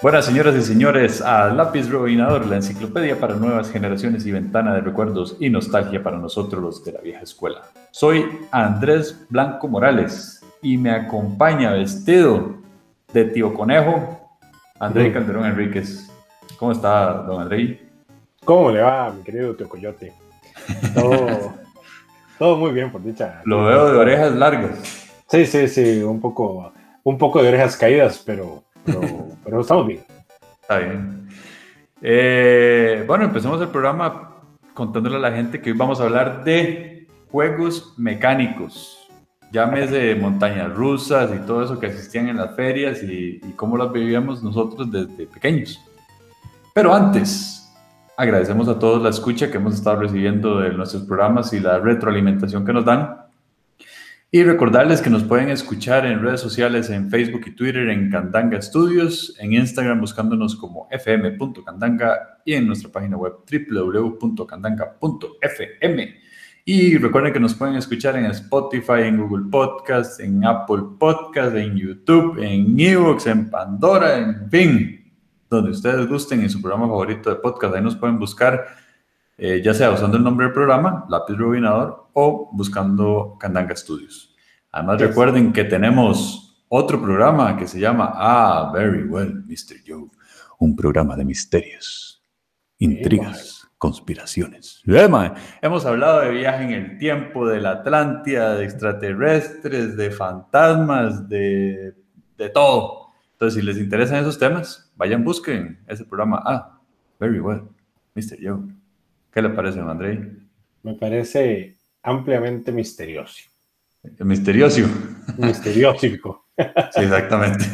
Buenas señoras y señores, a Lápiz Rebobinador, la enciclopedia para nuevas generaciones y ventana de recuerdos y nostalgia para nosotros los de la vieja escuela. Soy Andrés Blanco Morales y me acompaña vestido de tío conejo André Calderón Enríquez. ¿Cómo está, don André? ¿Cómo le va, mi querido tío Coyote? Todo, todo muy bien, por dicha. Lo veo de orejas largas. Sí, sí, sí, un poco, un poco de orejas caídas, pero pero, estamos bien. Está bien. Eh, bueno, empecemos el programa contándole a la gente que hoy vamos a hablar de juegos mecánicos. Llámese montañas rusas y todo eso que existían en las ferias y, y cómo las vivíamos nosotros desde pequeños. Pero antes, agradecemos a todos la escucha que hemos estado recibiendo de nuestros programas y la retroalimentación que nos dan. Y recordarles que nos pueden escuchar en redes sociales, en Facebook y Twitter, en Candanga Studios, en Instagram buscándonos como fm.candanga y en nuestra página web www.candanga.fm. Y recuerden que nos pueden escuchar en Spotify, en Google Podcast, en Apple Podcast, en YouTube, en Evox, en Pandora, en fin, donde ustedes gusten en su programa favorito de podcast. Ahí nos pueden buscar eh, ya sea usando el nombre del programa, Lápiz Rubinador, o buscando Candanga Studios. Además, recuerden que tenemos otro programa que se llama Ah, Very Well, Mr. Joe, un programa de misterios, intrigas, conspiraciones. hemos hablado de viaje en el tiempo, de la Atlántida, de extraterrestres, de fantasmas, de, de todo. Entonces, si les interesan esos temas, vayan, busquen ese programa. Ah, Very Well, Mr. Joe. ¿Qué le parece, André? Me parece ampliamente misterioso. Misterioso. Misteriósico. sí, exactamente.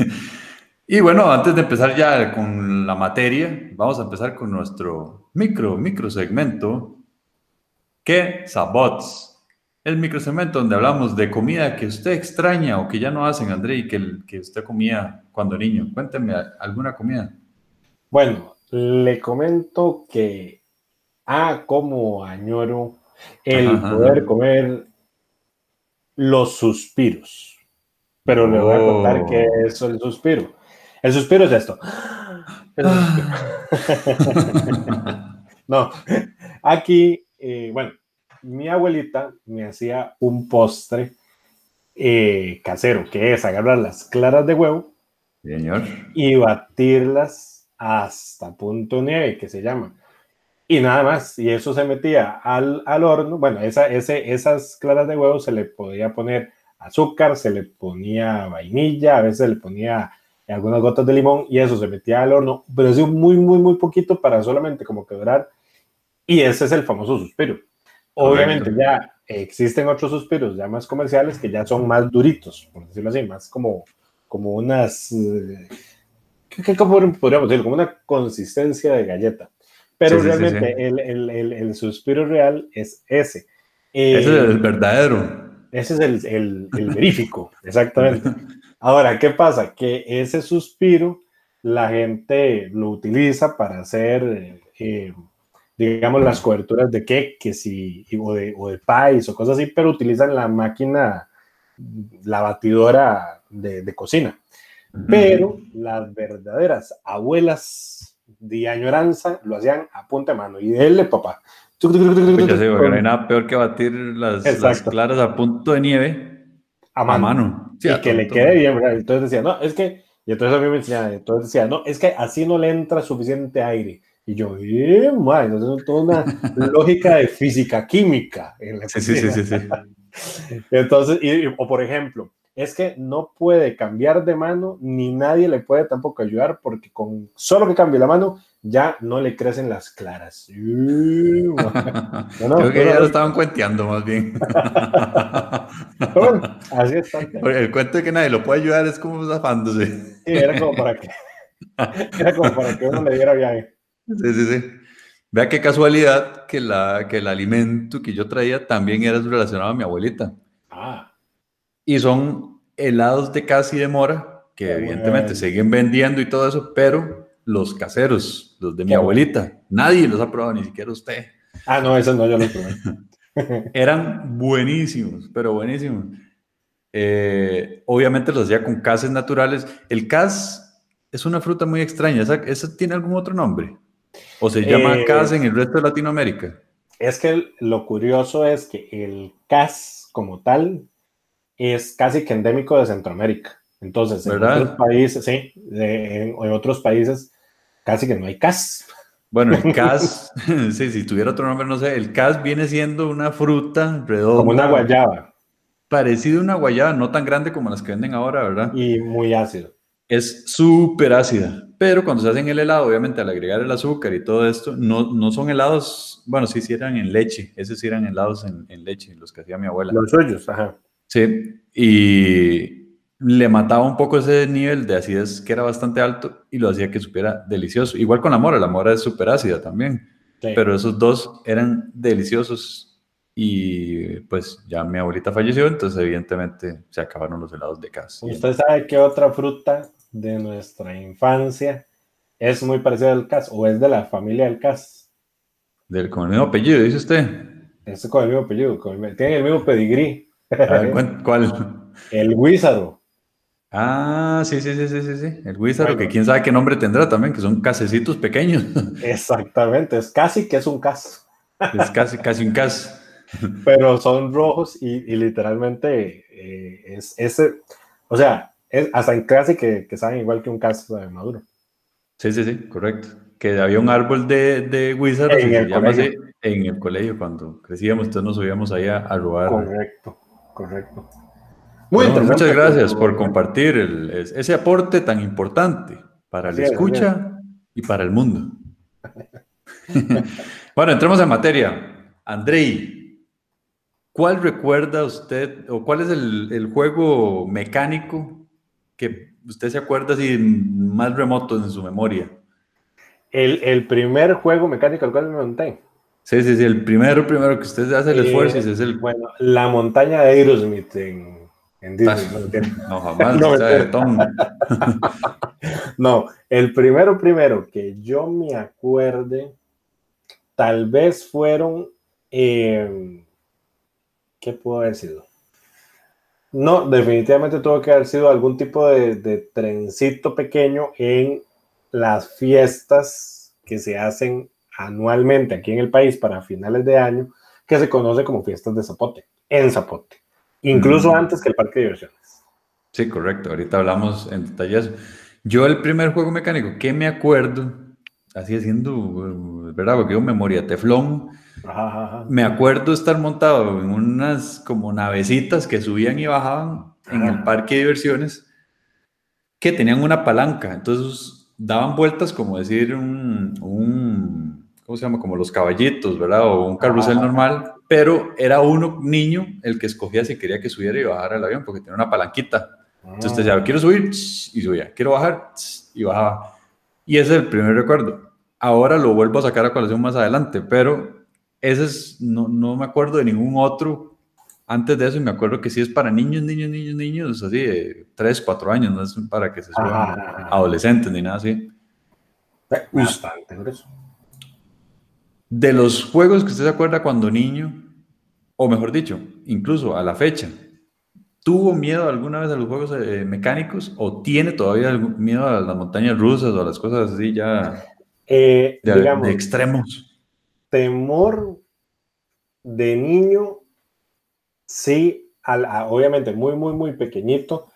Y bueno, antes de empezar ya con la materia, vamos a empezar con nuestro micro, micro segmento, que Sabots. El micro segmento donde hablamos de comida que usted extraña o que ya no hacen, André, y que, que usted comía cuando niño. Cuénteme alguna comida. Bueno, le comento que Ah, como añoro el poder comer los suspiros. Pero le voy a contar qué oh. es el suspiro. El suspiro es esto. no, aquí, eh, bueno, mi abuelita me hacía un postre eh, casero, que es agarrar las claras de huevo Señor. y batirlas hasta punto nieve, que se llama y nada más, y eso se metía al, al horno, bueno, esa, ese, esas claras de huevo se le podía poner azúcar, se le ponía vainilla, a veces se le ponía algunas gotas de limón y eso se metía al horno, pero es muy, muy, muy poquito para solamente como quebrar, y ese es el famoso suspiro. Obviamente ya existen otros suspiros ya más comerciales que ya son más duritos, por decirlo así, más como, como unas, eh, ¿qué, podríamos decir? Como una consistencia de galleta. Pero realmente El, el, el, suspiro real es ese. ese es el eh, verdadero. Ese es el, verífico, exactamente. Ahora, ¿qué pasa? Que ese suspiro la gente lo utiliza para hacer, eh, digamos, las coberturas de queques y, o, de, o de pies o cosas así, pero utilizan la máquina, la batidora de, de cocina. Pero las verdaderas abuelas de añoranza lo hacían a punta de mano. Y de papá. Pues ya sé, no hay nada peor que batir las, claras a punto de nieve a mano. y que le quede bien. Entonces decía, no, es que. Y entonces a mí me enseñaba, entonces decía, no, es que así no le entra suficiente aire. Y yo, eh, entonces toda una lógica de física química. En la sí, sí, sí, sí, Entonces, o por ejemplo, es que no puede cambiar de mano ni nadie le puede tampoco ayudar porque con solo que cambie la mano ya no le crecen las claras. Creo que ya lo estaban cuenteando más bien. así está. El cuento de que nadie lo puede ayudar es como zafándose. Sí, era como para que, era como para que uno le diera viaje. Sí, sí, sí. Vea qué casualidad que, la, que el alimento que yo traía también era relacionado a mi abuelita. Ah. Y son helados de casi de mora, que evidentemente siguen vendiendo y todo eso, pero los caseros, los de mi abuelita, nadie los ha probado, ni siquiera usted. Ah, no, esos no, yo los probé. Eran buenísimos, pero buenísimos. Eh, obviamente los hacía con cases naturales. El cas es una fruta muy extraña. ¿Esa, esa tiene algún otro nombre? ¿O se llama Eh, cas en el resto de Latinoamérica? Es que lo curioso es que el cas como tal es casi que endémico de Centroamérica. Entonces, en otros países, sí, en, en otros países casi que no hay cas. Bueno, el cas, sí, si tuviera otro nombre, no sé, el cas viene siendo una fruta redonda. Como una guayaba Parecido a una guayaba, no tan grande como las que venden ahora, ¿verdad? y muy ácido. Es súper ácida, pero cuando se hacen el helado, obviamente al agregar el azúcar y todo esto, no, no son helados, bueno, sí, sí eran en leche, esos sí eran helados en, en leche, los que hacía mi abuela. Los suyos, ajá. Sí, y le mataba un poco ese nivel de acidez que era bastante alto y lo hacía que supiera delicioso. Igual con la mora, la mora es súper ácida también, Sí. pero esos dos eran deliciosos y pues ya mi abuelita falleció, entonces evidentemente se acabaron los helados de casa. ¿Usted sabe qué otra fruta de nuestra infancia es muy parecida al cas o es de la familia del cas? Del, con el mismo apellido, dice usted. Es con el mismo apellido, con el tiene el mismo pedigrí. A ver, ¿cuál- el guízaro. Ah, sí, sí, sí, sí, sí, sí. El Bueno. que quién sabe qué nombre tendrá también, que son casecitos pequeños. Exactamente, es casi que es un cas, es casi, casi un cas. pero son rojos y, y literalmente eh, es ese, o sea, es hasta en clase que, que saben igual que un cas eh, maduro. Sí, sí, sí, correcto. Que había un árbol de, de guízaros En el colegio. en el colegio cuando crecíamos, entonces nos subíamos ahí a, a robar. Correcto, correcto. Bueno, interesante, muchas gracias por compartir el- ese aporte tan importante para la escucha y para el mundo. bueno, entremos en materia. Andrei, ¿cuál recuerda usted o cuál es el, el juego mecánico que usted se acuerda así más remoto en su memoria? El, el primer juego mecánico al cual me monté. Sí, sí, sí, el primero, primero que usted hace el Eh, esfuerzo es el... Bueno, la montaña de Aerosmith en, en Disney. no, mentira. No, jamás, No, Tom. No, el primero, primero que yo me acuerde, tal vez fueron, eh, ¿qué pudo haber sido? No, definitivamente tuvo que haber sido algún tipo de, de trencito pequeño en las fiestas que se hacen anualmente aquí en el país para finales de año, que se conoce como fiestas de Zapote, en Zapote, incluso Mm. antes que el parque de diversiones. Sí, correcto. Ahorita hablamos en detalle de eso. Yo el primer juego mecánico que me acuerdo, así haciendo, ¿verdad? Porque yo memoria teflón, Ajá, ajá, ajá. me acuerdo estar montado en unas como navecitas que subían y bajaban en el Ajá. parque de diversiones que tenían una palanca. Entonces daban vueltas como decir un, un ¿cómo se llama? Como los caballitos, ¿verdad? O un carrusel Ajá. normal, pero era uno niño el que escogía si quería que subiera y bajara el avión porque tenía una palanquita. Entonces usted decía, quiero subir y subía, quiero bajar y bajaba. Y ese es el primer recuerdo. Ahora lo vuelvo a sacar a colación más adelante, pero ese es, no, no me acuerdo de ningún otro antes de eso y me acuerdo que sí es para niños, niños, niños, niños, así de 3, 4 años, no es para que se suban Ajá. adolescentes ni nada así. Bastante grueso. De los juegos que usted se acuerda cuando niño, o mejor dicho, incluso a la fecha, ¿tuvo miedo alguna vez a los juegos eh, mecánicos o tiene todavía miedo a las montañas rusas o a las cosas así ya Eh, de, digamos, de extremos? temor de niño, sí, al- a- obviamente muy, muy, muy pequeñito,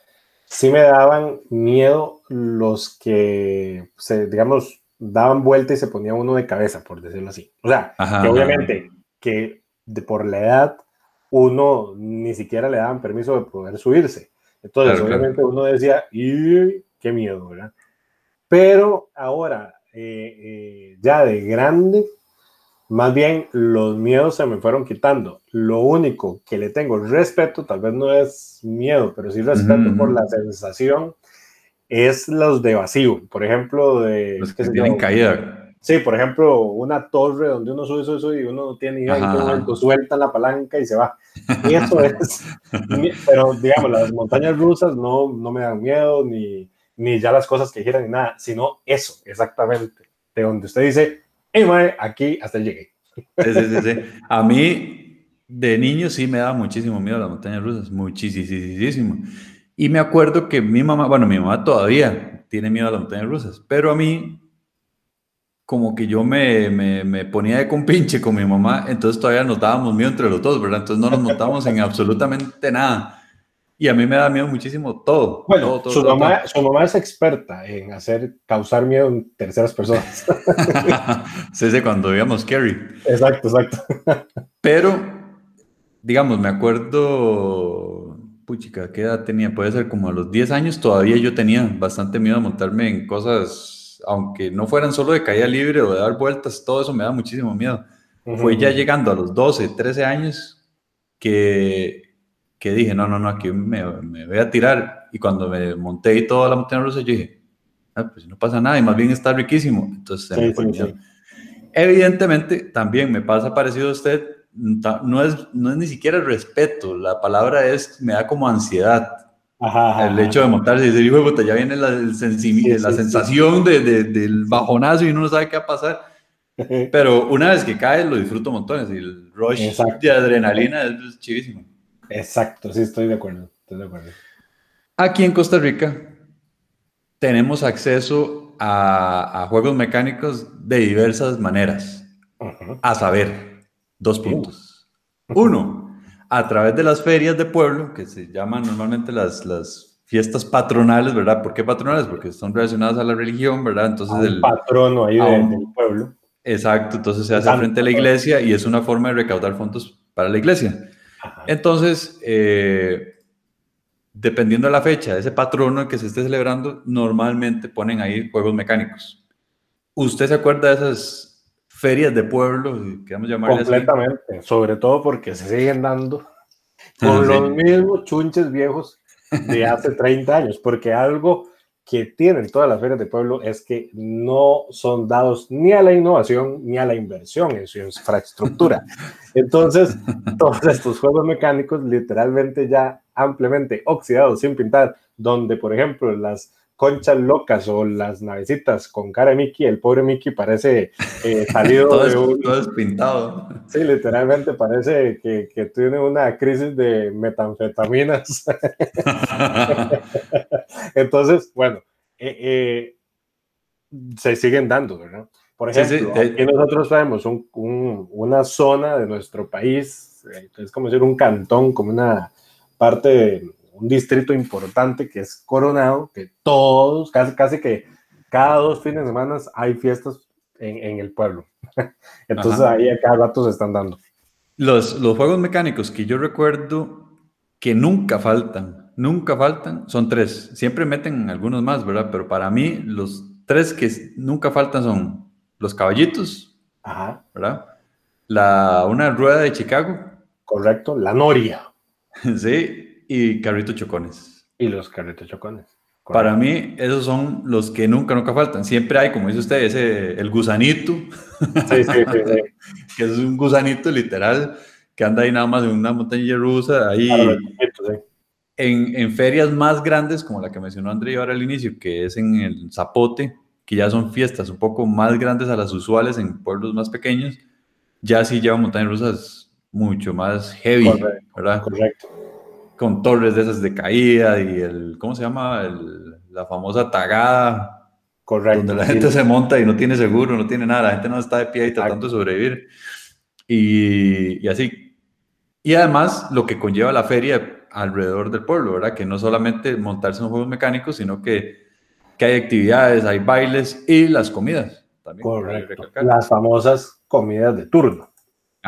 sí me daban miedo los que, se, digamos, daban vuelta y se ponía uno de cabeza, por decirlo así. O sea, Ajá, que ajá. obviamente que de, por la edad uno ni siquiera le daban permiso de poder subirse. Entonces, Claro, claro. obviamente uno decía, ¡y qué miedo! ¿verdad? Pero ahora, eh, eh, ya de grande, más bien los miedos se me fueron quitando. Lo único que le tengo respeto, tal vez no es miedo, pero sí respeto por la sensación, es los de vacío. Por ejemplo, de... Los que tienen yo, caída. Sí, por ejemplo, una torre donde uno sube, sube, sube y uno no tiene idea ajá. momento suelta la palanca y se va. Y eso es. Pero, digamos, las montañas rusas no, no me dan miedo, ni, ni ya las cosas que giran, ni nada, sino eso, exactamente. De donde usted dice, hey, mae, aquí hasta llegué. Sí, sí, sí, sí. A mí, de niño, sí me daba muchísimo miedo las montañas rusas, muchísimo. Y me acuerdo que mi mamá, bueno, mi mamá todavía tiene miedo a las montañas rusas. Pero a mí, como que yo me, me, me, ponía de compinche con mi mamá, entonces todavía nos dábamos miedo entre los dos, ¿verdad? Entonces no nos montamos en absolutamente nada. Y a mí me da miedo muchísimo todo. Bueno, su, mamá, su, mamá, es experta en hacer, causar miedo en terceras personas. sí, sí, cuando veíamos Scary. Exacto, exacto. Pero, digamos, me acuerdo, puchica, ¿qué edad tenía? Puede ser como a los 10 años, todavía yo tenía bastante miedo a montarme en cosas, aunque no fueran solo de caída libre o de dar vueltas, todo eso me da muchísimo miedo. Fue ya llegando a los 12, 13 años que que dije, no, no, no, aquí me, me, voy a tirar. Y cuando me monté y toda la montaña rusa, yo dije, ah, pues no pasa nada y más bien está riquísimo. Entonces, evidentemente, también me pasa parecido a usted, no es, no es ni siquiera respeto, la palabra es, me da como ansiedad. el hecho de montarse y decir, hijo de puta, ya viene la, el la sensación de, de, del bajonazo y uno no sabe qué va a pasar. Pero una vez que cae, lo disfruto montones y el rush de adrenalina es chivísimo. Exacto, sí, estoy de acuerdo, estoy de acuerdo. Aquí en Costa Rica tenemos acceso a, juegos mecánicos de diversas maneras. A saber, dos puntos. Uno, a través de las ferias de pueblo, que se llaman normalmente las, las fiestas patronales, ¿verdad? ¿Por qué patronales? Porque son relacionadas a la religión, ¿verdad? Entonces el patrono ahí del pueblo. Exacto, entonces se hace frente a la iglesia y es una forma de recaudar fondos para la iglesia. Entonces, eh, dependiendo de la fecha de ese patrono que se esté celebrando, normalmente ponen ahí juegos mecánicos. ¿Usted se acuerda de esas ferias de pueblo, queremos llamarle Completamente, sobre todo porque se siguen dando con los mismos chunches viejos de hace 30 años, porque algo que tienen todas las ferias de pueblo es que no son dados ni a la innovación ni a la inversión en su infraestructura. Entonces, todos estos juegos mecánicos literalmente ya ampliamente oxidados, sin pintar, donde, por ejemplo, las conchas locas o las navecitas con cara de Mickey, el pobre Mickey parece eh, salido todo de un... Todo despintado. Sí, literalmente parece que, que tiene una crisis de metanfetaminas. Entonces, bueno, eh, eh, se siguen dando, ¿verdad? Por ejemplo, aquí nosotros un, una zona de nuestro país, es como decir un cantón, como una parte de un distrito importante que es Coronado, que todos, casi, casi que cada dos fines de semana hay fiestas en, en el pueblo. Entonces ahí a cada rato se están dando. Los, los juegos mecánicos que yo recuerdo que nunca faltan, nunca faltan, son tres. Siempre meten algunos más, ¿verdad? Pero para mí los tres que nunca faltan son los caballitos, Ajá. ¿verdad? La, una rueda de Chicago. Correcto, la noria. sí, y carritos chocones. Y los carritos chocones. Para mí, esos son los que nunca, nunca faltan. Siempre hay, como dice usted, ese, el gusanito. Sí, sí, sí, que es un gusanito literal que anda ahí nada más en una montaña rusa. Ahí, en, en, ferias más grandes, como la que mencionó André ahora al inicio, que es en el Zapote, que ya son fiestas un poco más grandes a las usuales en pueblos más pequeños, ya sí llevan montañas rusas mucho más heavy, ¿verdad? Correcto con torres de esas de caída y el, ¿cómo se llama? El, la famosa tagada. Correcto. Donde la gente se monta y no tiene seguro, no tiene nada, la gente no está de pie y tratando de sobrevivir. Y, y, así. Y además lo que conlleva la feria alrededor del pueblo, ¿verdad? Que no solamente montarse en juegos mecánicos, sino que, que hay actividades, hay bailes y las comidas. También, Correcto. Las famosas comidas de turno.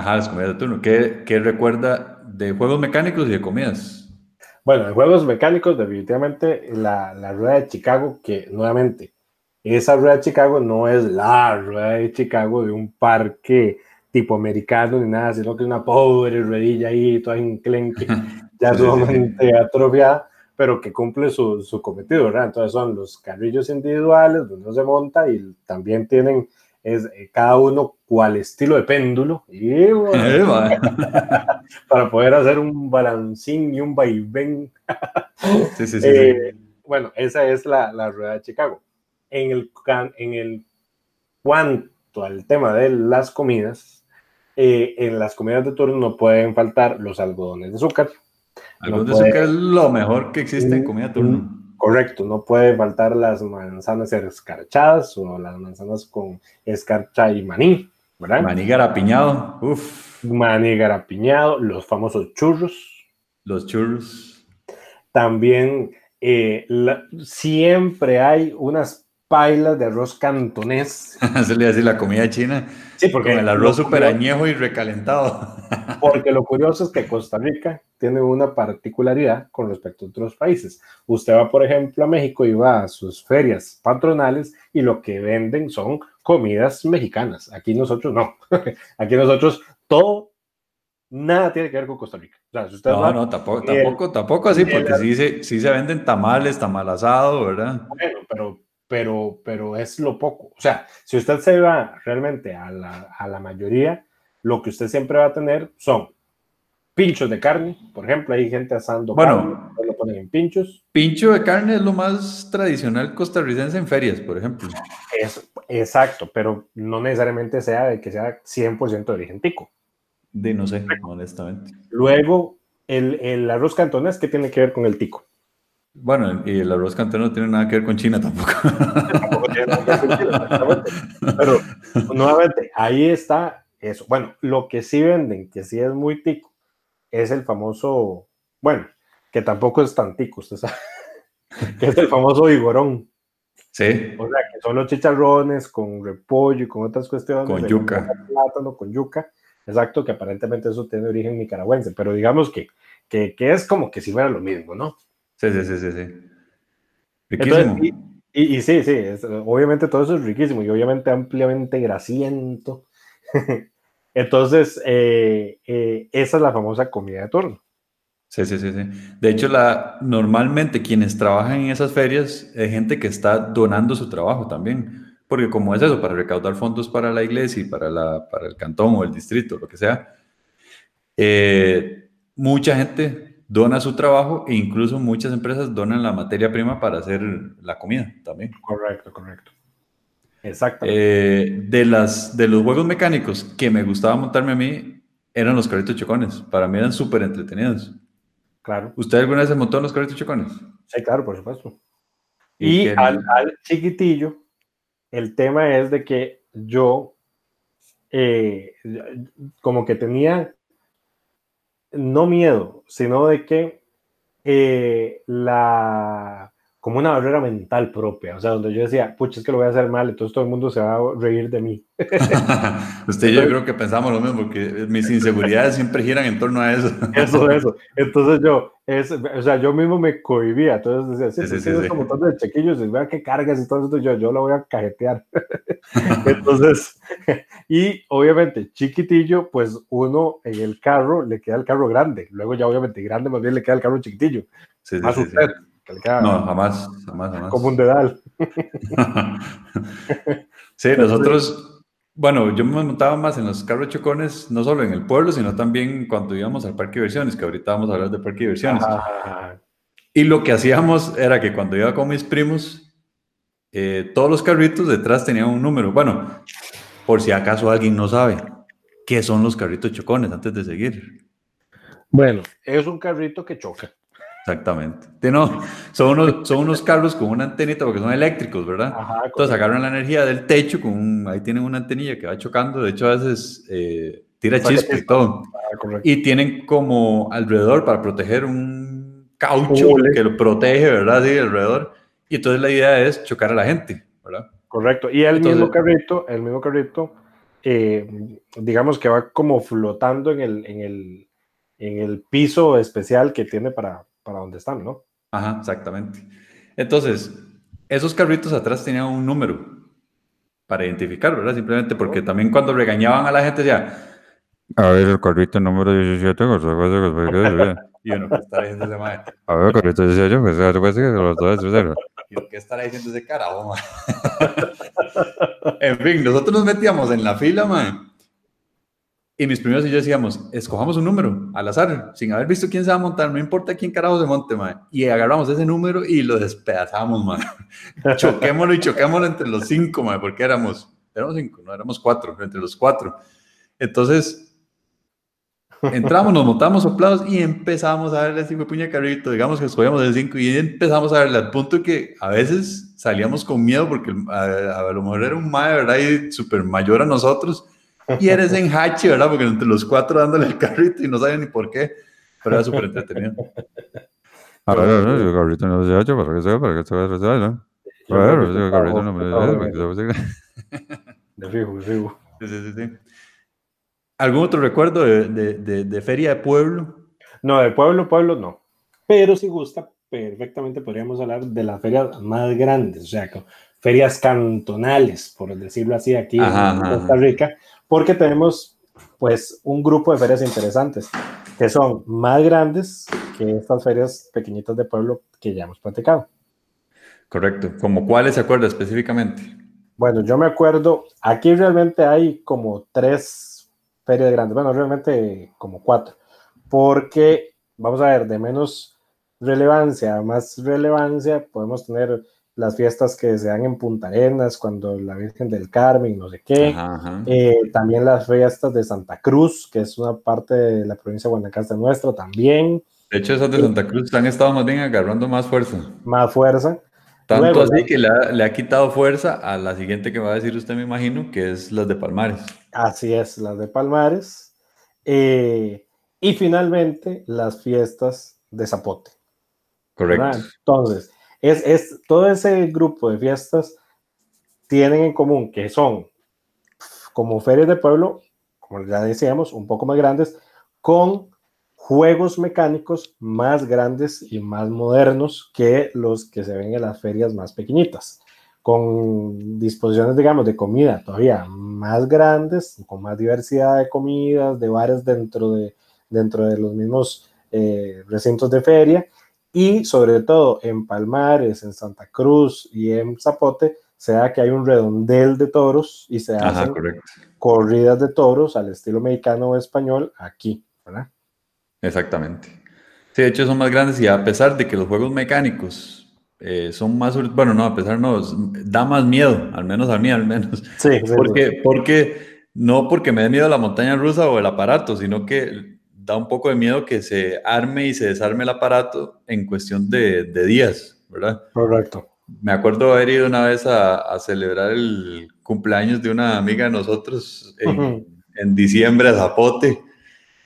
Ajá, las comidas de turno. ¿Qué, ¿Qué recuerda de juegos mecánicos y de comidas? Bueno, en juegos mecánicos, definitivamente la, la, rueda de Chicago, que nuevamente, esa rueda de Chicago no es la rueda de Chicago de un parque tipo americano ni nada, sino que es una pobre ruedilla ahí, toda enclenque, ya sumamente atrofiada, pero que cumple su, su cometido, ¿verdad? Entonces son los carrillos individuales donde uno se monta y también tienen es eh, cada uno cual estilo de péndulo y para poder hacer un balancín y un vaivén. sí, sí, sí, eh, bueno, esa es la, la, rueda de Chicago. En el, en el cuanto al tema de las comidas, eh, en las comidas de turno no pueden faltar los algodones de azúcar. Algodones de azúcar es lo mejor que existe en comida de turno Correcto, no puede faltar las manzanas escarchadas o las manzanas con escarcha y maní, ¿verdad? Maní garapiñado, uff. Maní garapiñado, los famosos churros. Los churros. También eh, siempre hay unas pailas de arroz cantonés. Se le hace la comida china. Sí, porque con el arroz súper añejo y recalentado. porque lo curioso es que Costa Rica tiene una particularidad con respecto a otros países. Usted va, por ejemplo, a México y va a sus ferias patronales y lo que venden son comidas mexicanas. Aquí nosotros no. Aquí nosotros todo, nada tiene que ver con Costa Rica. no, no, tampoco, tampoco, tampoco así, porque sí se, sí se venden tamales, tamal asado, ¿verdad? Bueno, pero pero, pero es lo poco. O sea, si usted se va realmente a la, a la mayoría, lo que usted siempre va a tener son pinchos de carne, por ejemplo, hay gente asando bueno, carne, lo ponen en pinchos. Pincho de carne es lo más tradicional costarricense en ferias, por ejemplo. Es, exacto, pero no necesariamente sea de que sea 100% de origen tico. De no sé, honestamente. Luego, el, el arroz cantonés, ¿qué tiene que ver con el tico? Bueno, y el arroz cantero no tiene nada que ver con China tampoco. tampoco tiene nada que ver con China, Pero nuevamente, ahí está eso. Bueno, lo que sí venden, que sí es muy tico, es el famoso, bueno, que tampoco es tan tico, usted sabe, que es el famoso vigorón. Sí. O sea, que son los chicharrones con repollo y con otras cuestiones. Con yuca. Plátano, con yuca. Exacto, que aparentemente eso tiene origen nicaragüense, pero digamos que, que, que es como que si fuera lo mismo, ¿no? Sí, sí, sí, sí. sí. Riquísimo. y, sí, sí, obviamente todo eso es riquísimo y obviamente ampliamente grasiento. Entonces, eh, eh, esa es la famosa comida de turno. Sí, sí, sí, sí. De hecho, la, normalmente quienes trabajan en esas ferias es gente que está donando su trabajo también. Porque como es eso, para recaudar fondos para la iglesia y para, la, para el cantón o el distrito, lo que sea, eh, mucha gente dona su trabajo e incluso muchas empresas donan la materia prima para hacer la comida también. Correcto, correcto. Exacto. Eh, de, las, de los juegos mecánicos que me gustaba montarme a mí eran los carritos chocones. Para mí eran súper entretenidos. Claro. ¿Usted alguna vez se montó en los carritos chocones? Sí, claro, por supuesto. Y, al, chiquitillo, el tema es de que yo eh, como que tenía no miedo, sino de que eh, la como una barrera mental propia, o sea, donde yo decía, pucha, es que lo voy a hacer mal, entonces todo el mundo se va a reír de mí. Usted y yo creo que pensamos lo mismo, porque mis inseguridades siempre giran en torno a eso. eso, eso. Entonces yo, es, o sea, yo mismo me cohibía, entonces decía, sí, sí, sí, sí, sí. un montón de chequillos, y vea qué cargas y todo eso, yo, yo lo voy a cajetear. entonces, y obviamente chiquitillo, pues uno en el carro le queda el carro grande, luego ya obviamente grande más bien le queda el carro chiquitillo. más usted no, jamás, jamás, jamás. Como un dedal. sí, nosotros, bueno, yo me montaba más en los carros chocones, no solo en el pueblo, sino también cuando íbamos al parque de diversiones, que ahorita vamos a hablar de parque de diversiones. Y lo que hacíamos era que cuando iba con mis primos, eh, todos los carritos detrás tenían un número. Bueno, por si acaso alguien no sabe, ¿qué son los carritos chocones antes de seguir? Bueno, es un carrito que choca. Exactamente. no, son, unos, son unos carros con una antenita porque son eléctricos, ¿verdad? Entonces agarran la energía del techo, con ahí tienen una antenilla que va chocando, de hecho a veces eh, tira chispa y todo. Ah, y tienen como alrededor para proteger un caucho que lo protege, ¿verdad? Sí, alrededor. Y entonces la idea es chocar a la gente, ¿verdad? Correcto. Y el mismo carrito, el mismo carrito, eh, digamos que va como flotando en el, en el, en el piso especial que tiene para, para donde están, ¿no? Ajá, exactamente. Entonces, esos carritos atrás tenían un número para identificar, ¿verdad? Simplemente porque también cuando regañaban a la gente decía, a ver, el carrito número 17, y uno, ¿qué estará diciendo ese mae? A ver, el carrito 18, pues, que los dos ¿Y qué estará diciendo ese carajo, mae? en fin, nosotros nos metíamos en la fila, mae, y mis primeros y yo decíamos, escojamos un número al azar, sin haber visto quién se va a montar, no importa quién carajo se monte, man. Y agarramos ese número y lo despedazamos, man. choquémoslo y choquémoslo entre los cinco, man, porque éramos, éramos cinco, no éramos cuatro, entre los cuatro. Entonces, Entramos, nos montamos soplados y empezamos a darle cinco puña carrito, digamos que escogíamos el 5 y empezamos a darle al punto que a veces salíamos con miedo porque a, lo mejor era un mae, ¿verdad? Y súper mayor a nosotros y eres en hachi, ¿verdad? Porque entre los cuatro dándole el carrito y no sabían ni por qué, pero era súper entretenido. A ver, el carrito no se hacha para que sea, para que se vea, ¿no? A ver, el carrito no me se De fijo, de fijo. Sí, sí, sí. ¿Algún otro recuerdo de, de, de, feria de pueblo? No, de pueblo, pueblo no. Pero si gusta, perfectamente podríamos hablar de las ferias más grandes, o sea, ferias cantonales, por decirlo así, aquí en Costa Rica, porque tenemos pues un grupo de ferias interesantes que son más grandes que estas ferias pequeñitas de pueblo que ya hemos platicado. Correcto. ¿Como cuáles se acuerda específicamente? Bueno, yo me acuerdo, aquí realmente hay como tres ferias grandes, bueno, realmente como cuatro, porque vamos a ver, de menos relevancia a más relevancia, podemos tener las fiestas que se dan en Punta Arenas, cuando la Virgen del Carmen, no sé qué. Eh, también las fiestas de Santa Cruz, que es una parte de la provincia de Guanacaste nuestra también. De hecho, esas de Santa Cruz han estado más bien agarrando más fuerza. Más fuerza. Tanto así que le ha, le ha, quitado fuerza a la siguiente que va a decir usted, me imagino, que es las de Palmares. Así es, las de Palmares. Eh, y finalmente, las fiestas de Zapote. Correcto. Entonces, es, es, todo ese grupo de fiestas tienen en común que son como ferias de pueblo, como ya decíamos, un poco más grandes, con juegos mecánicos más grandes y más modernos que los que se ven en las ferias más pequeñitas. Con disposiciones, digamos, de comida todavía más grandes, con más diversidad de comidas, de bares dentro de, dentro de los mismos eh, recintos de feria y sobre todo en Palmares, en Santa Cruz y en Zapote, se da que hay un redondel de toros y se hacen corridas de toros al estilo mexicano o español aquí, ¿verdad? Exactamente. Sí, de hecho son más grandes y a pesar de que los juegos mecánicos eh, son más, bueno, no, a pesar no, da más miedo, al menos a mí, al menos. Sí, porque, porque no porque me dé miedo la montaña rusa o el aparato, sino que da un poco de miedo que se arme y se desarme el aparato en cuestión de, de días, ¿verdad? Correcto. Me acuerdo haber ido una vez a, a celebrar el cumpleaños de una amiga de nosotros en, en diciembre a Zapote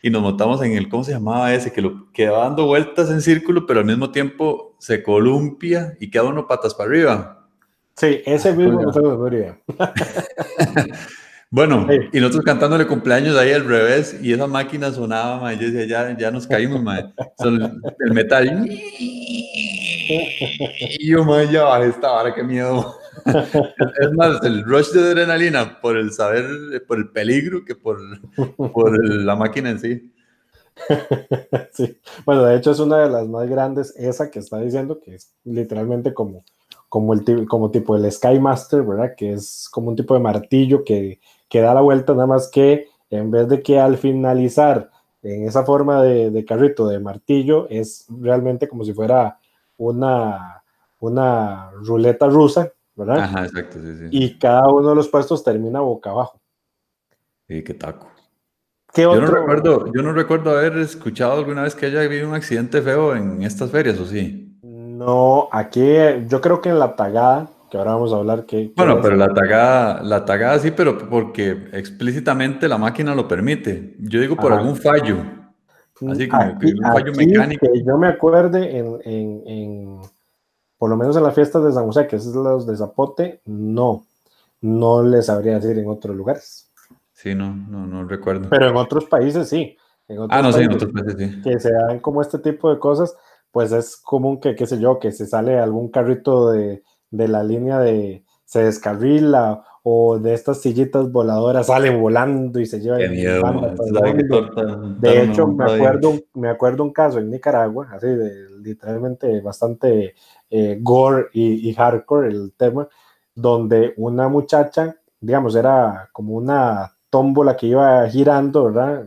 y nos montamos en el, ¿cómo se llamaba ese? Que lo quedaba dando vueltas en círculo, pero al mismo tiempo se columpia y queda uno patas para arriba. Sí, ese ah, mismo no tengo Bueno, y nosotros cantándole cumpleaños ahí al revés, y esa máquina sonaba, ma, y yo decía, ya, ya nos caímos, ma. Son el metal. Y yo, ma, ya bajé esta vara, qué miedo. es más, el rush de adrenalina por el saber, por el peligro que por, por la máquina en sí. sí. Bueno, de hecho es una de las más grandes, esa que está diciendo, que es literalmente como, como, el, como tipo el Skymaster, ¿verdad? Que es como un tipo de martillo que, que da la vuelta, nada más que en vez de que al finalizar en esa forma de, de carrito de martillo, es realmente como si fuera una, una ruleta rusa ¿verdad? Ajá, exacto, sí, sí. Y cada uno de los puestos termina boca abajo. Sí, qué taco. ¿Qué otro? Yo, no recuerdo, yo no recuerdo haber escuchado alguna vez que haya habido un accidente feo en estas ferias, ¿o sí? No, aquí yo creo que en la tagada, que ahora vamos a hablar que... Bueno, pero la tagada, la tagada sí, pero porque explícitamente la máquina lo permite. Yo digo por algún fallo. Así como que un fallo mecánico. Que yo me acuerde en, en por lo menos en las fiestas de San José, que es los de Zapote, no, no les sabría decir en otros lugares. Sí, no, no, no recuerdo. Pero en otros países sí. ah, no, sí, en otros países sí. Que se dan como este tipo de cosas, pues es común que, qué sé yo, que se sale algún carrito de, de la línea de, se descarrila o de estas sillitas voladoras salen volando y se llevan. Miedo, de hecho, me acuerdo, me acuerdo un caso en Nicaragua, así de literalmente bastante eh, gore y, hardcore el tema, donde una muchacha, digamos, era como una tómbola que iba girando, ¿verdad?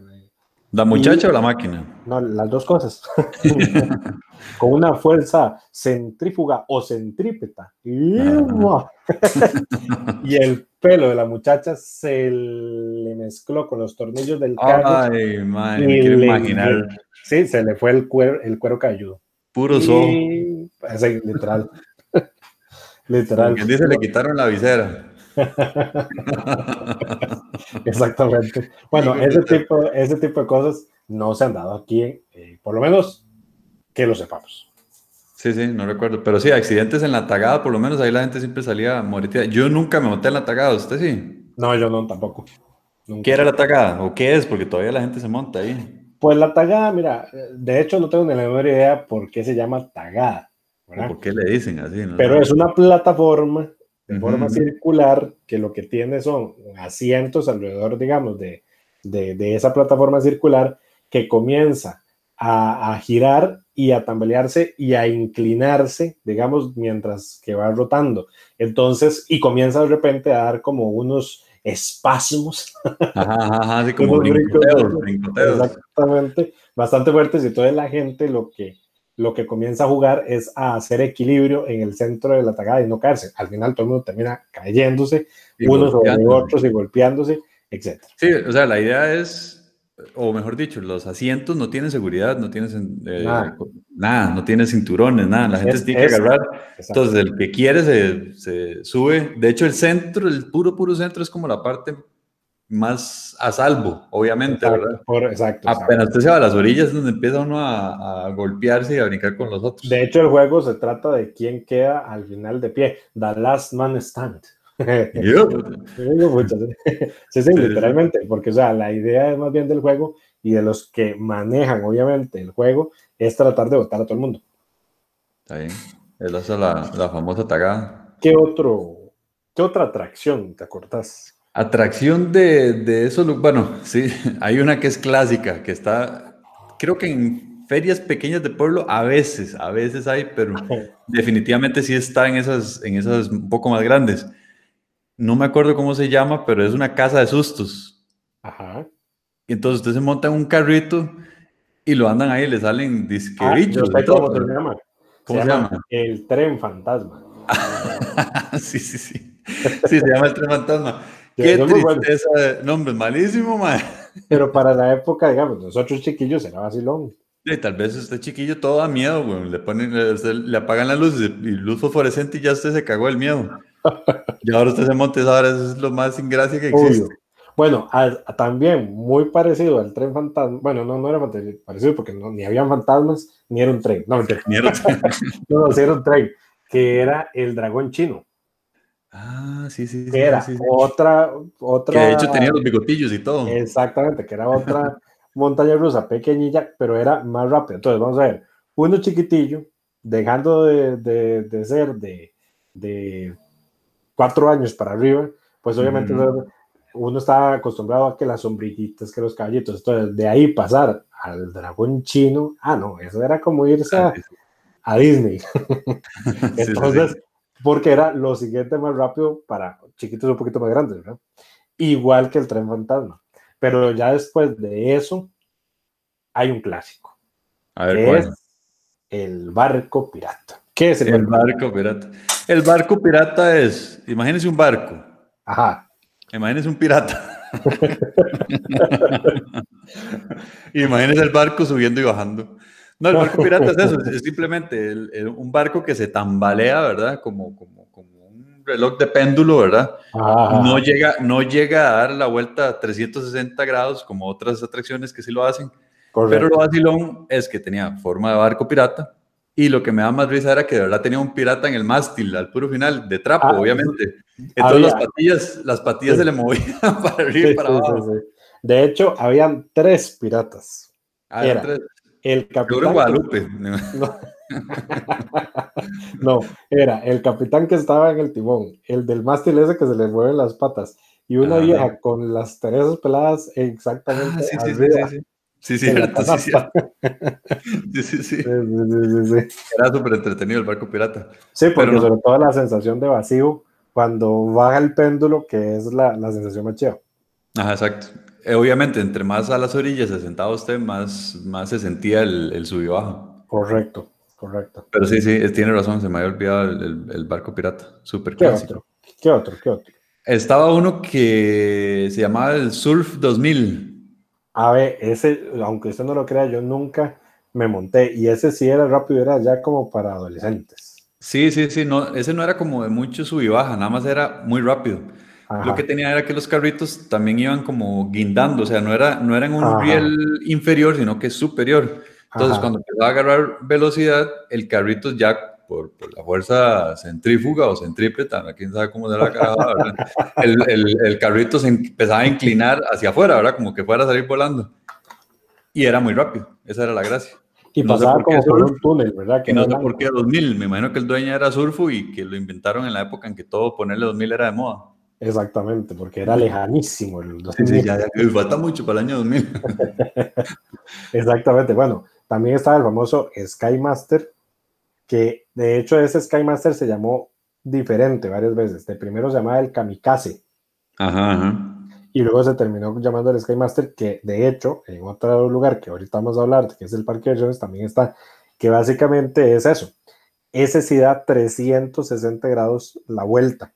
¿La muchacha o la máquina? No, las dos cosas. Con una fuerza centrífuga o centrípeta. Y, y el pelo de la muchacha se le mezcló con los tornillos del carro. Ay, madre, me quiero imaginar. Sí, se le fue el cuero, el cuero cayudo. Puro son. literal. literal. Quien dice, le quitaron la visera. Exactamente. Bueno, ese tipo, ese tipo de cosas no se han dado aquí, eh, por lo menos que lo sepamos. Sí, sí, no recuerdo. Pero sí, accidentes en la tagada, por lo menos ahí la gente siempre salía moritida. Yo nunca me monté en la tagada, ¿usted sí? No, yo no, tampoco. ¿Qué era la tagada? ¿O qué es? Porque todavía la gente se monta ahí. Pues la tagada, mira, de hecho no tengo ni la menor idea por qué se llama tagada. ¿Por qué le dicen así? Pero es una plataforma de forma circular que lo que tiene son asientos alrededor, digamos, de, de, esa plataforma circular que comienza a, a, girar y a tambalearse y a inclinarse, digamos, mientras que va rotando. Entonces, y comienza de repente a dar como unos espasmos. Ajá, así como Exactamente, bastante fuertes y toda la gente lo que, lo que comienza a jugar es a hacer equilibrio en el centro de la tagada y no caerse. Al final todo el mundo termina cayéndose, unos sobre otros y golpeándose, etc. Sí, o sea, la idea es o mejor dicho, los asientos no tienen seguridad, no tienen eh, nada. no tiene cinturones, nada. La gente tiene que agarrar. Entonces, el que quiere se, se, sube. De hecho, el centro, el puro, puro centro es como la parte más a salvo, obviamente, ¿verdad? exacto, Apenas usted se va a las orillas es donde empieza uno a, a, golpearse y a brincar con los otros. De hecho, el juego se trata de quién queda al final de pie. The last man stand. sí, sí, literalmente, porque o sea, la idea es más bien del juego y de los que manejan, obviamente, el juego, es tratar de votar a todo el mundo. Está bien. Esa es la, la famosa tagada. ¿Qué, otro, ¿Qué otra atracción te acordás? Atracción de, de eso, bueno, sí, hay una que es clásica, que está, creo que en ferias pequeñas de pueblo a veces, a veces hay, pero definitivamente sí está en esas, en esas un poco más grandes no me acuerdo cómo se llama, pero es una casa de sustos. Ajá. Y entonces usted se monta en un carrito y lo andan ahí, le salen disquerillos. Ah, ¿Cómo se llama? ¿Cómo se, llama? El tren fantasma. sí, sí, sí. Sí, se llama el tren fantasma. Qué tristeza de nombre, malísimo, man. Pero para la época, digamos, nosotros chiquillos era vacilón. Sí, tal vez este chiquillo todo da miedo, güey. Le ponen, le, apagan la luz y luz fosforescente y ya usted se cagó el miedo. y ahora usted se monte, ahora es lo más ingracia que existe. Bueno, también muy parecido al tren fantasma. Bueno, no, no era parecido porque no, ni habían fantasmas, ni era un tren. No, ni era un tren. no, sí era un tren, que era el dragón chino. Ah, sí, sí. Que era otra, otra. Que de hecho tenía los bigotillos y todo. Exactamente, que era otra montaña rusa pequeñilla, pero era más rápido. Entonces, vamos a ver, uno chiquitillo, dejando de, de, de ser de, de cuatro años para arriba, pues obviamente uno está acostumbrado a que las sombrillitas, que los caballitos, entonces de ahí pasar al dragón chino, ah, no, eso era como irse a, a Disney. entonces, porque era lo siguiente más rápido para chiquitos un poquito más grandes, ¿verdad? Igual que el tren fantasma. Pero ya después de eso, hay un clásico. A ver, ¿cuál? Es el barco pirata. ¿Qué es el, barco? pirata? El barco pirata es, imagínense un barco. Ajá. Imagínense un pirata. imagínense el barco subiendo y bajando. No, el barco pirata es eso, es simplemente un barco que se tambalea, ¿verdad? Como, como, como un reloj de péndulo, ¿verdad? No llega, no llega a dar la vuelta a 360 grados como otras atracciones que sí lo hacen. Pero lo vacilón es que tenía forma de barco pirata y lo que me da más risa era que de verdad tenía un pirata en el mástil, al puro final, de trapo, ah, obviamente. Entonces las patillas, las patillas se le movían para arriba y para abajo. de hecho, habían tres piratas. Ah, era tres. El capitán. Guadalupe. No. era el capitán que estaba en el timón, el del mástil ese que se le mueven las patas, y una vieja con las teresas peladas exactamente ah, sí, arriba. Sí, Sí, sí, cierto, sí, sí, sí, sí, sí. Era súper entretenido el barco pirata. Sí, porque sobre todo la sensación de vacío cuando baja el péndulo, que es la, la sensación más chida. Ajá, exacto. Eh, obviamente, entre más a las orillas se sentaba usted, más, más se sentía el, el sub y baja. Correcto, correcto. Pero sí, sí, tiene razón, se me había olvidado el, el, barco pirata. Súper ¿Qué otro? ¿Qué otro? ¿Qué otro? Estaba uno que se llamaba el Surf 2000. A ver, ese, aunque usted no lo crea, yo nunca me monté y ese sí era rápido, era ya como para adolescentes. Sí, sí, sí, no, ese no era como de mucho sub y baja, nada más era muy rápido. Lo que tenía era que los carritos también iban como guindando, o sea, no era, no era en un riel inferior, sino que superior. Entonces, cuando empezaba a agarrar velocidad, el carrito ya por, la fuerza centrífuga o centrípeta, quién sabe cómo se la cargaba, el, el, el, carrito se empezaba a inclinar hacia afuera, ¿verdad? Como que fuera a salir volando. Y era muy rápido, esa era la gracia. Y pasaba como por un túnel, ¿verdad? Que no sé por qué 2000, me imagino que el dueño era Surfo y que lo inventaron en la época en que todo ponerle 2000 era de moda. Exactamente, porque era lejanísimo el 2000. Sí, ya, ya, falta mucho para el año 2000. Exactamente, bueno, también estaba el famoso Skymaster, que de hecho ese Skymaster se llamó diferente varias veces. De primero se llamaba el Kamikaze. Ajá, Y luego se terminó llamando el Skymaster, que de hecho, en otro lugar que ahorita vamos a hablar, que es el Parque de Jones, también está, que básicamente es eso. Ese sí da 360 grados la vuelta.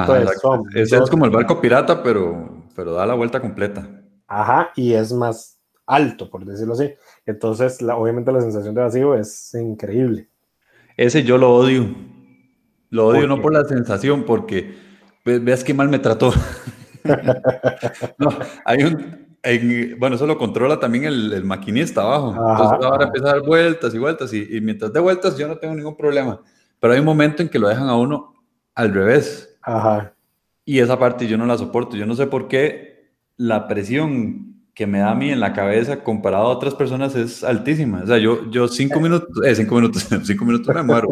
Entonces, es como el barco pirata, pero, pero da la vuelta completa. Ajá, y es más alto, por decirlo así. Entonces, obviamente la sensación de vacío es increíble. Ese yo lo odio. Lo odio no por la sensación, porque veas qué mal me trató. no, hay un. bueno, eso lo controla también el, maquinista abajo. Entonces ahora empieza a dar vueltas y vueltas, y, mientras de vueltas yo no tengo ningún problema. Pero hay un momento en que lo dejan a uno al revés. Ajá. Y esa parte yo no la soporto. Yo no sé por qué la presión que me da a mí en la cabeza comparado a otras personas es altísima. O sea, yo, yo cinco minutos, eh, cinco minutos, cinco minutos me muero.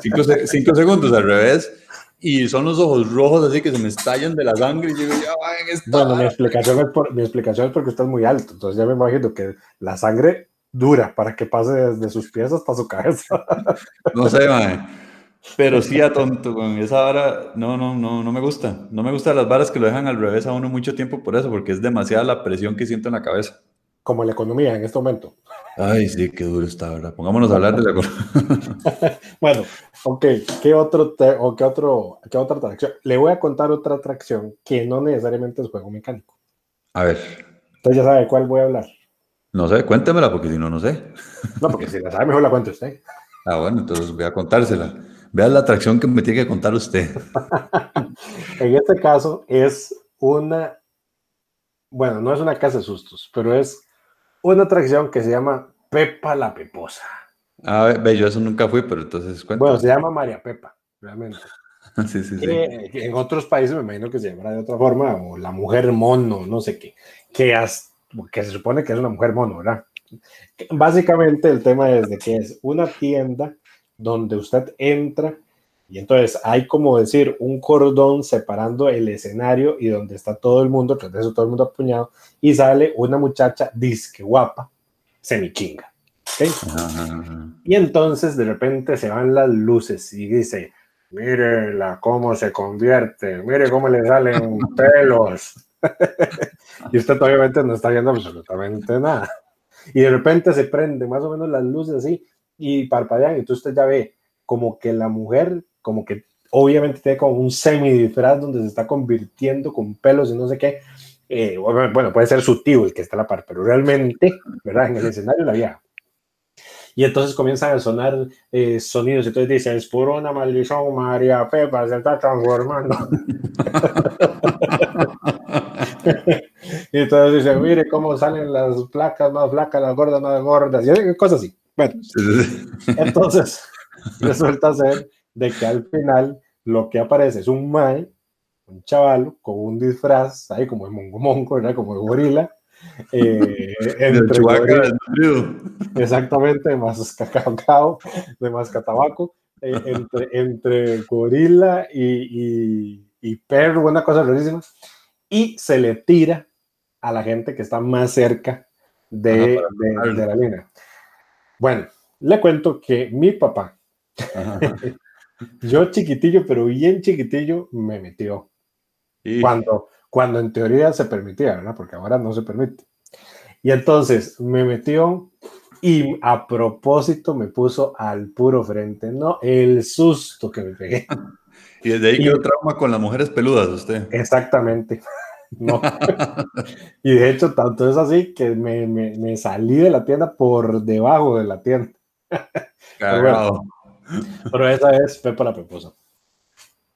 Cinco, cinco, segundos al revés. Y son los ojos rojos así que se me estallan de la sangre y yo ya. Bueno, mi explicación, es por, mi explicación es porque estás muy alto. Entonces ya me imagino que la sangre dura para que pase desde sus pies hasta su cabeza. No sé, man. Pero sí a tonto, con esa vara, no, no, no, no me gusta. No me gustan las varas que lo dejan al revés a uno mucho tiempo por eso, porque es demasiada la presión que siento en la cabeza. Como la economía en este momento. Ay, sí, qué duro está, ¿verdad? Pongámonos a hablar de la economía. bueno, ok, ¿qué, otro o qué, otro, qué otra atracción? Le voy a contar otra atracción que no necesariamente es juego mecánico. A ver. Usted ya sabe de cuál voy a hablar. No sé, cuéntemela porque si no, no sé. No, porque si la sabe, mejor la cuente usted. Ah, bueno, entonces voy a contársela. Vea la atracción que me tiene que contar usted. en este caso es una, bueno, no es una casa de sustos, pero es una atracción que se llama Pepa la Peposa. Ah, ve, yo eso nunca fui, pero entonces Bueno, se llama María Pepa, realmente. sí, sí, sí. en otros países me imagino que se llamará de otra forma, o la mujer mono, no sé qué, que, que se supone que es una mujer mono, ¿verdad? Básicamente el tema es de que es una tienda donde usted entra y entonces hay como decir un cordón separando el escenario y donde está todo el mundo, tras de eso todo el mundo apuñado, y sale una muchacha disque guapa, semichinga. ¿okay? Y entonces de repente se van las luces y dice, mírela cómo se convierte, mire cómo le salen pelos. y usted obviamente no está viendo absolutamente nada. Y de repente se prende más o menos las luces así y parpadean, y entonces usted ya ve como que la mujer, como que obviamente tiene como un semi disfraz donde se está convirtiendo con pelos y no sé qué. Eh, bueno, puede ser su tío el que está a la par, pero realmente, ¿verdad? En el escenario la vieja. Y entonces comienzan a sonar eh, sonidos, entonces dice, es por una maldición, María Pepa se está transformando. y entonces dice, mire cómo salen las placas más flacas, las gordas más gordas, y cosas así. Bueno, entonces resulta ser de que al final lo que aparece es un mae, un chaval con un disfraz ahí como de mongo mongo, ¿verdad? Como de gorila. Eh, entre exactamente, de más cacao, de más catabaco, eh, entre, entre gorila y, y, perro, una cosa rarísima, y se le tira a la gente que está más cerca de, de, de la línea. Bueno, le cuento que mi papá, yo chiquitillo, pero bien chiquitillo, me metió. Cuando, cuando en teoría se permitía, ¿verdad? Porque ahora no se permite. Y entonces me metió y a propósito me puso al puro frente, ¿no? El susto que me pegué. Y desde ahí quedó trauma con las mujeres peludas, usted. Exactamente. No. y de hecho, tanto es así que me, me, me, salí de la tienda por debajo de la tienda. Pero, pero, esa es Pepa la Peposa.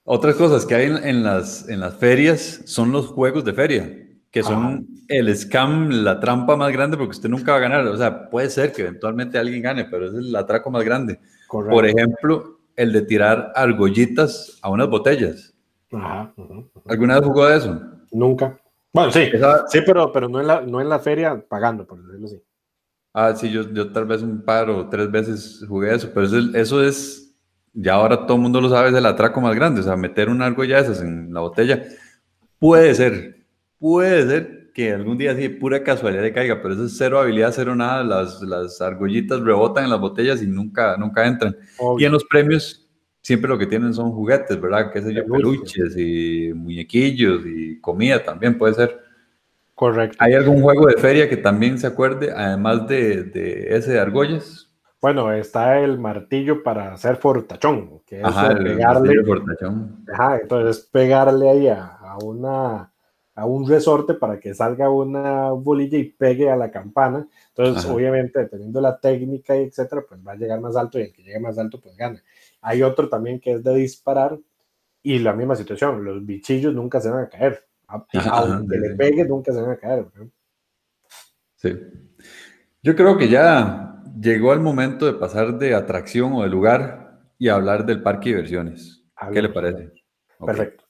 Otras cosas que hay en, en, las, en las ferias son los juegos de feria, que son el scam, la trampa más grande, porque usted nunca va a ganar. O sea, puede ser que eventualmente alguien gane, pero es el atraco más grande. Por ejemplo, el de tirar argollitas a unas botellas. Ajá, ¿Alguna vez jugó de eso? Nunca. Bueno, sí, sí, pero, pero no, en la, no en la feria pagando, por decirlo así. Ah, sí, yo, yo tal vez un par o tres veces jugué eso, pero eso, eso es, ya ahora todo el mundo lo sabe, es el atraco más grande, o sea, meter un argolla de esas en la botella. Puede ser, puede ser que algún día sí, pura casualidad le caiga, pero eso es cero habilidad, cero nada, las, las argollitas rebotan en las botellas y nunca, nunca entran. Y en los premios siempre lo que tienen son juguetes, ¿verdad? Qué sé yo, peluches y muñequillos y comida también puede ser. Correcto. ¿Hay algún juego de feria que también se acuerde, además de, de ese de argollas? Bueno, está el martillo para hacer fortachón, que es ajá, pegarle. fortachón. Ajá, entonces pegarle ahí a, a, una a un resorte para que salga una bolilla y pegue a la campana. Entonces, obviamente, dependiendo de la técnica y etcétera, pues va a llegar más alto y el que llegue más alto, pues gana. Hay otro también que es de disparar y la misma situación, los bichillos nunca se van a caer. Aunque le pegue, nunca se van a caer. Sí. Yo creo que ya llegó el momento de pasar de atracción o de lugar y hablar del parque de diversiones. ¿Qué le parece? Perfecto.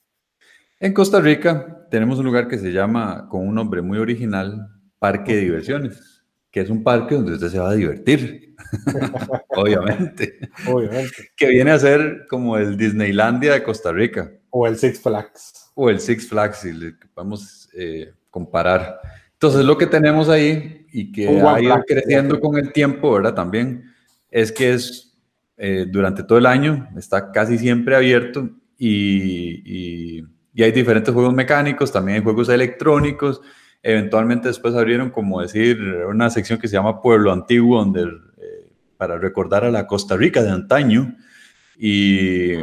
En Costa Rica tenemos un lugar que se llama, con un nombre muy original, Parque de Diversiones que es un parque donde usted se va a divertir, obviamente. Obviamente. Que viene a ser como el Disneylandia de Costa Rica. O el Six Flags. O el Six Flags, si le vamos a eh, comparar. Entonces, lo que tenemos ahí y que ha ido creciendo con el tiempo, ¿verdad? También es que es eh, durante todo el año, está casi siempre abierto y, y, y hay diferentes juegos mecánicos, también hay juegos electrónicos Eventualmente después abrieron, como decir, una sección que se llama Pueblo Antiguo, donde, eh, para recordar a la Costa Rica de antaño. Y,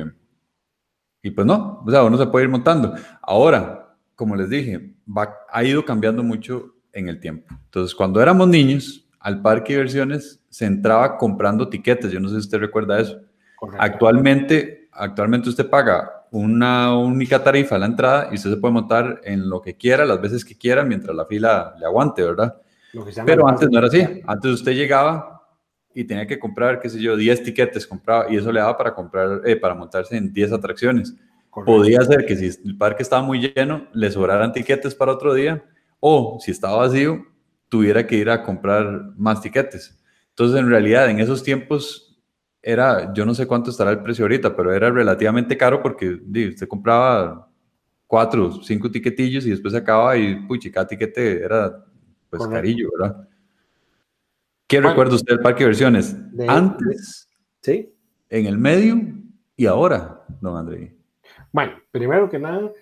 y pues no, o sea, uno se puede ir montando. Ahora, como les dije, va, ha ido cambiando mucho en el tiempo. Entonces, cuando éramos niños, al parque de diversiones se entraba comprando tiquetes. Yo no sé si usted recuerda eso. Actualmente, actualmente usted paga una única tarifa a la entrada y usted se puede montar en lo que quiera, las veces que quiera, mientras la fila le aguante, ¿verdad? Pero antes no era así. Antes usted llegaba y tenía que comprar, qué sé yo, 10 tiquetes, compraba, y eso le daba para comprar, eh, para montarse en 10 atracciones. Podía ser que si el parque estaba muy lleno, le sobraran tiquetes para otro día, o si estaba vacío, tuviera que ir a comprar más tiquetes. Entonces, en realidad, en esos tiempos, era, yo no sé cuánto estará el precio ahorita, pero era relativamente caro porque usted compraba cuatro, cinco tiquetillos y después acaba y, puchi, cada tiquete era pues carillo, ¿verdad? ¿Qué recuerda usted del parque de versiones? Antes, ¿sí? en el medio y ahora, don André. Bueno, primero que nada,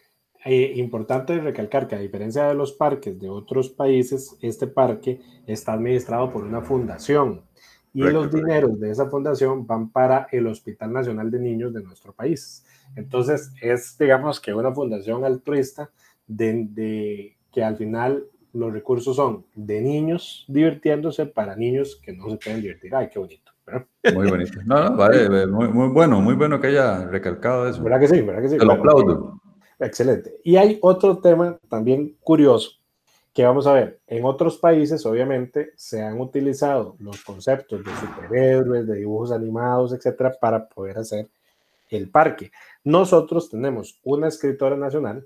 eh, importante recalcar que a diferencia de los parques de otros países, este parque está administrado por una fundación y los dineros de esa fundación van para el Hospital Nacional de Niños de nuestro país. Entonces, es, digamos, que una fundación altruista de, que al final los recursos son de niños divirtiéndose para niños que no se pueden divertir. Ay, qué bonito. Muy bonito. No, no, vale, muy, muy, bueno, muy bueno que haya recalcado eso. ¿Verdad que sí? ¿Verdad que sí? Te lo aplaudo. Excelente. Y hay otro tema también curioso que vamos a ver, en otros países obviamente se han utilizado los conceptos de superhéroes, de dibujos animados, etcétera, para poder hacer el parque. Nosotros tenemos una escritora nacional,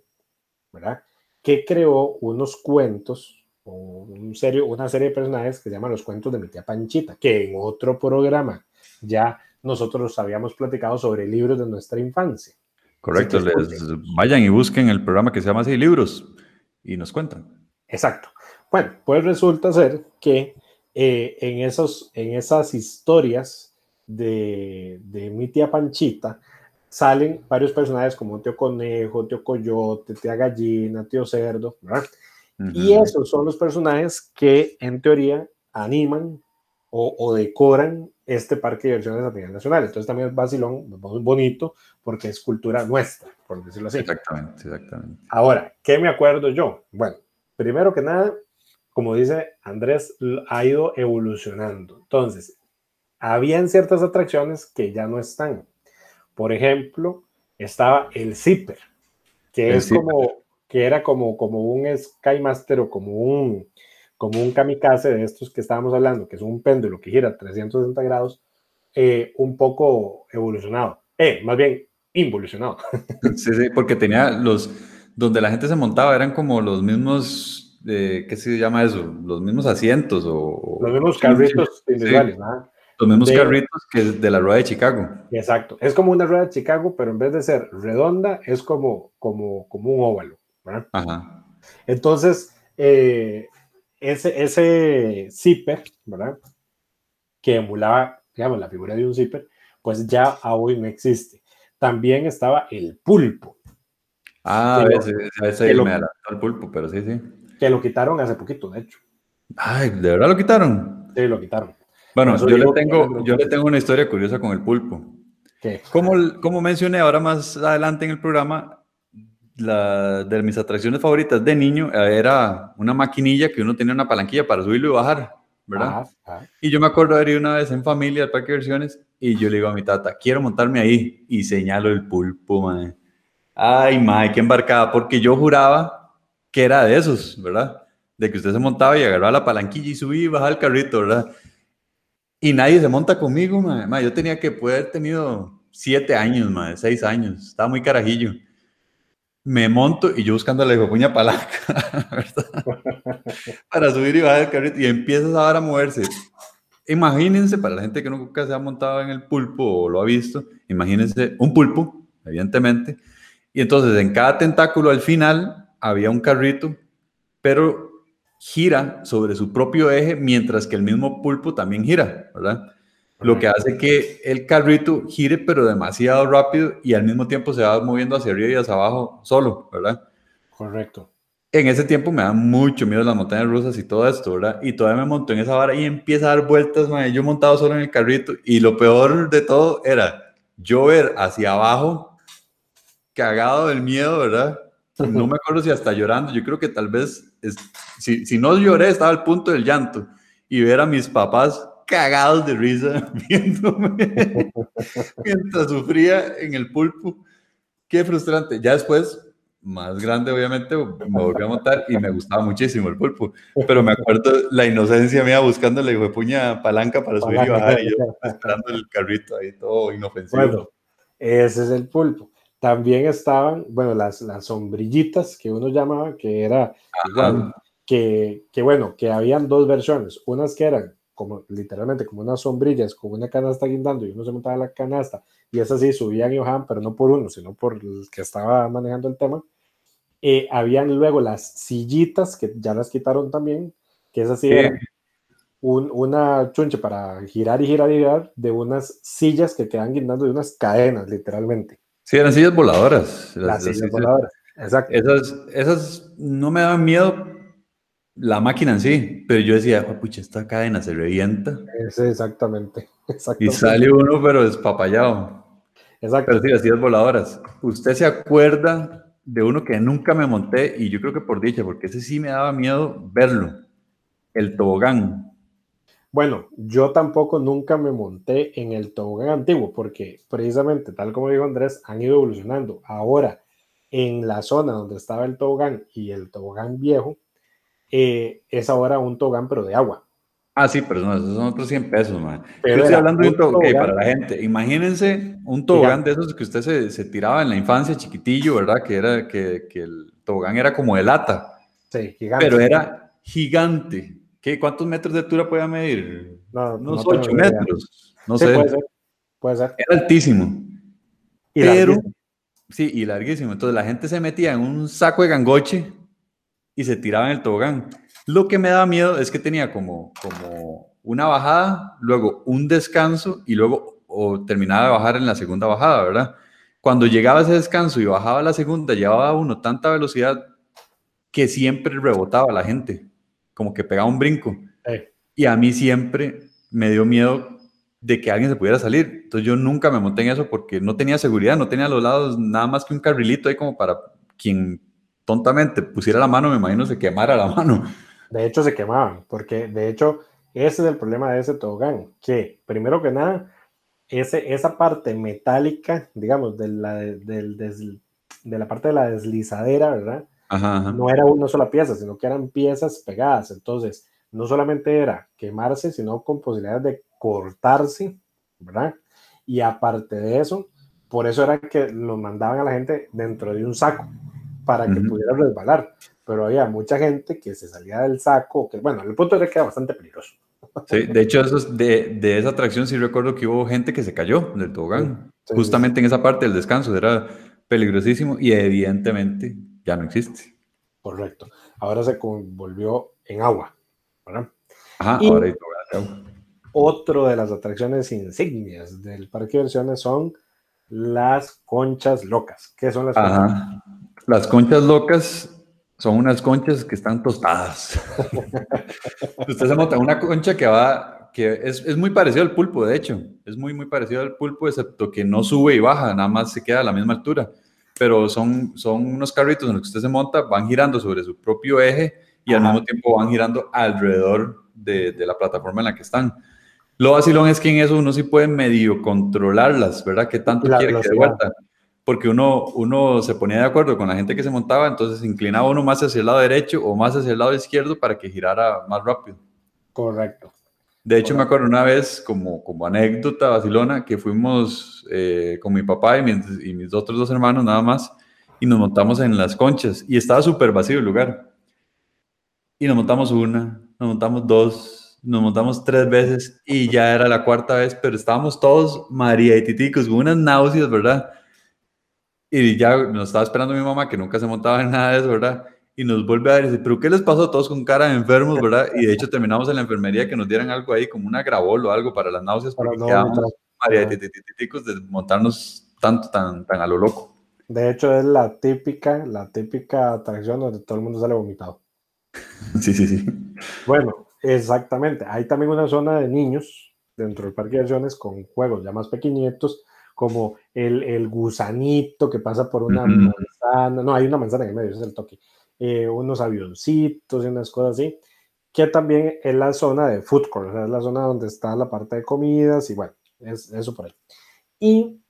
¿verdad? Que creó unos cuentos, un serio, una serie de personajes que se llaman los cuentos de mi tía Panchita, que en otro programa ya nosotros habíamos platicado sobre libros de nuestra infancia. Correcto, les vayan y busquen el programa que se llama así, libros, y nos cuentan. Exacto. Bueno, pues resulta ser que eh, en, esos, en esas historias de, de mi tía Panchita salen varios personajes como tío conejo, tío coyote, tía gallina, tío cerdo, ¿verdad? Y esos son los personajes que en teoría animan o, decoran este parque de diversiones a nivel nacional. Entonces también es vacilón, muy bonito, porque es cultura nuestra, por decirlo así. Exactamente, exactamente. Ahora, ¿qué me acuerdo yo? Bueno, primero que nada, como dice Andrés, ha ido evolucionando. Entonces, habían ciertas atracciones que ya no están. Por ejemplo, estaba el zipper, que es como, que era como, como un Skymaster o como un, como un kamikaze de estos que estábamos hablando, que es un péndulo que gira 360 grados, eh, un poco evolucionado. Eh, más bien, involucionado. Sí, sí, porque tenía los, donde la gente se montaba, eran como los mismos, eh, ¿qué se llama eso? Los mismos asientos o... Los mismos carritos individuales, Los mismos carritos que de la rueda de Chicago. Exacto. Es como una rueda de Chicago, pero en vez de ser redonda, es como, como, como un óvalo. Ajá. Entonces, eh, ese, ese zipper, ¿verdad? Que emulaba, digamos, la figura de un zipper, pues ya hoy no existe. También estaba el pulpo. Ah, ese, ese me adelantó el pulpo, pero sí, sí. Que lo quitaron hace poquito, de hecho. Ay, ¿de verdad lo quitaron? Sí, lo quitaron. Bueno, yo le, tengo, yo le tengo una historia curiosa con el pulpo. ¿Qué? Como, como mencioné ahora más adelante en el programa, la, de mis atracciones favoritas de niño eh, era una maquinilla que uno tenía una palanquilla para subirlo y bajar, ¿verdad? Y yo me acuerdo de ido una vez en familia al parque de versiones y yo le digo a mi tata, quiero montarme ahí y señalo el pulpo, man. Ay, madre, qué embarcada, porque yo juraba que era de esos, ¿verdad? De que usted se montaba y agarraba la palanquilla y subía y bajaba el carrito, ¿verdad? Y nadie se monta conmigo, madre. Yo tenía que poder haber tenido siete años, madre, seis años, estaba muy carajillo me monto y yo buscando la puña palanca, Para subir y bajar el carrito y empiezas ahora a moverse. Imagínense, para la gente que nunca se ha montado en el pulpo o lo ha visto, imagínense un pulpo, evidentemente, y entonces en cada tentáculo al final había un carrito, pero gira sobre su propio eje mientras que el mismo pulpo también gira, ¿verdad? lo que hace que el carrito gire pero demasiado rápido y al mismo tiempo se va moviendo hacia arriba y hacia abajo solo, ¿verdad? Correcto. En ese tiempo me da mucho miedo las montañas rusas y todo esto, ¿verdad? Y todavía me monto en esa vara y empieza a dar vueltas, man, yo montado solo en el carrito y lo peor de todo era yo ver hacia abajo, cagado del miedo, ¿verdad? No me acuerdo si hasta llorando, yo creo que tal vez, si, si no lloré, estaba al punto del llanto y ver a mis papás cagados de risa viéndome mientras sufría en el pulpo. Qué frustrante. Ya después, más grande obviamente, me volví a montar y me gustaba muchísimo el pulpo. Pero me acuerdo la inocencia mía buscando la puña palanca para subir y bajar y yo esperando el carrito ahí todo inofensivo. Bueno, ese es el pulpo. También estaban, bueno, las, las sombrillitas que uno llamaba, que era igual, que, que bueno, que habían dos versiones, unas que eran como literalmente como unas sombrillas con una canasta guindando y uno se montaba la canasta y esas sí subían y bajaban, pero no por uno, sino por el que estaba manejando el tema. Eh, habían luego las sillitas que ya las quitaron también, que esas sí eran un, una chunche para girar y girar y girar de unas sillas que quedan guindando de unas cadenas, literalmente. Sí, eran sillas voladoras. Las, sillas voladoras, exacto. Esas, esas no me daban miedo la máquina en sí, pero yo decía, oh, pucha, esta cadena se revienta. Sí, exactamente, Y sale uno, pero despapallado. Exacto. Pero sí, las sillas voladoras. ¿Usted se acuerda de uno que nunca me monté? Y yo creo que por dicha, porque ese sí me daba miedo verlo. El tobogán. Bueno, yo tampoco nunca me monté en el tobogán antiguo, porque precisamente, tal como dijo Andrés, han ido evolucionando. Ahora, en la zona donde estaba el tobogán y el tobogán viejo, eh, es ahora un tobogán, pero de agua. Ah, sí, pero no, esos son otros 100 pesos, man. Yo estoy hablando de un tobogán para la gente. Imagínense un tobogán de esos que usted se, se, tiraba en la infancia, chiquitillo, ¿verdad? Que era que, que, el tobogán era como de lata. Sí, gigante. Pero era gigante. ¿Qué, ¿Cuántos metros de altura podía medir? No, Unos 8 metros. No sí, sé. Puede ser. puede ser. Era altísimo. Y pero, larguísimo. sí, y larguísimo. Entonces la gente se metía en un saco de gangoche y se tiraba en el tobogán. Lo que me daba miedo es que tenía como, como una bajada, luego un descanso y luego o terminaba de bajar en la segunda bajada, ¿verdad? Cuando llegaba ese descanso y bajaba la segunda, llevaba uno tanta velocidad que siempre rebotaba la gente, como que pegaba un brinco. Y a mí siempre me dio miedo de que alguien se pudiera salir. Entonces yo nunca me monté en eso porque no tenía seguridad, no tenía a los lados nada más que un carrilito ahí como para quien tontamente pusiera la mano, me imagino se quemara la mano. De hecho se quemaban, porque de hecho ese es el problema de ese tobogán, que primero que nada, ese, esa parte metálica, digamos, de la, de la parte de la deslizadera, ¿verdad? No era una sola pieza, sino que eran piezas pegadas. Entonces, no solamente era quemarse, sino con posibilidades de cortarse, ¿verdad? Y aparte de eso, por eso era que lo mandaban a la gente dentro de un saco para que pudiera resbalar. Pero había mucha gente que se salía del saco, que bueno, el punto era que era bastante peligroso. Sí, de hecho, eso de, de, esa atracción sí recuerdo que hubo gente que se cayó del tobogán, justamente en esa parte del descanso, era peligrosísimo y evidentemente ya no existe. Correcto. Ahora se volvió en agua, ¿verdad? Ajá, ahora hay agua. Otro de las atracciones insignias del parque de diversiones son las conchas locas. ¿Qué son las conchas? Ajá. Las conchas locas son unas conchas que están tostadas. Usted se monta una concha que va, que es, es, muy parecido al pulpo, de hecho. Es muy, muy parecido al pulpo, excepto que no sube y baja, nada más se queda a la misma altura. Pero son, son unos carritos en los que usted se monta, van girando sobre su propio eje y al mismo tiempo van girando alrededor de, de la plataforma en la que están. Lo vacilón es que en eso uno sí puede medio controlarlas, ¿verdad? ¿Qué tanto quiere que de vuelta? Porque uno, uno se ponía de acuerdo con la gente que se montaba, entonces inclinaba uno más hacia el lado derecho o más hacia el lado izquierdo para que girara más rápido. Correcto. De hecho, me acuerdo una vez, como, como anécdota vacilona, que fuimos eh, con mi papá y mis, y mis otros dos hermanos nada más, y nos montamos en las conchas, y estaba súper vacío el lugar. Y nos montamos una, nos montamos dos, nos montamos tres veces y ya era la cuarta vez, pero estábamos todos María y Titicos con unas náuseas, ¿verdad? Y ya nos estaba esperando mi mamá, que nunca se montaba en nada de eso, ¿verdad? Y nos vuelve a decir, ¿pero qué les pasó a todos con cara de enfermos, verdad? Y de hecho terminamos en la enfermería que nos dieran algo ahí, como una grabol o algo para las náuseas, porque no, quedamos y de montarnos tanto, tan, tan a lo loco. De hecho, es la típica, la típica atracción donde todo el mundo sale vomitado. Sí, sí, sí. Bueno, Exactamente. Hay también una zona de niños dentro del parque de diversiones con juegos ya más pequeñitos, como el, el gusanito que pasa por una manzana. No, hay una manzana en el medio, ese es el toque. Eh, unos avioncitos y unas cosas así. Que también es la zona de food court, o sea, es la zona donde está la parte de comidas y bueno, es eso por ahí. Y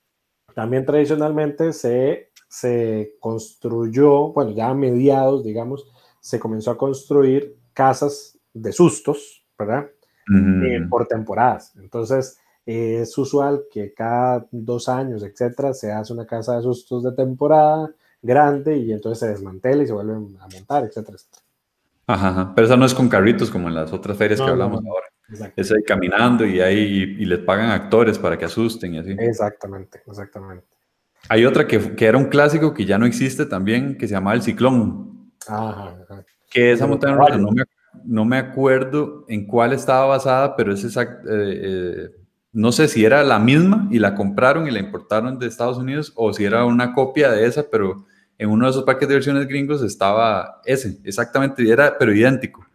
también tradicionalmente se, se construyó, bueno, ya a mediados, digamos, se comenzó a construir casas de sustos, ¿verdad? Eh, por temporadas. Entonces, es usual que cada dos años, etcétera, se hace una casa de sustos de temporada grande y entonces se desmantela y se vuelven a montar, etcétera, etcétera. Ajá, pero esa no es con carritos como en las otras ferias que hablamos ahora. Es ahí caminando y ahí y les pagan actores para que asusten y así. Exactamente, exactamente. Hay otra que, que era un clásico que ya no existe también, que se llama El Ciclón. Ajá, Que esa montaña rusa no me no me acuerdo en cuál estaba basada, pero es exacto. Eh, eh, no sé si era la misma y la compraron y la importaron de Estados Unidos o si era una copia de esa, pero en uno de esos paquetes de versiones gringos estaba ese, exactamente, era, pero idéntico.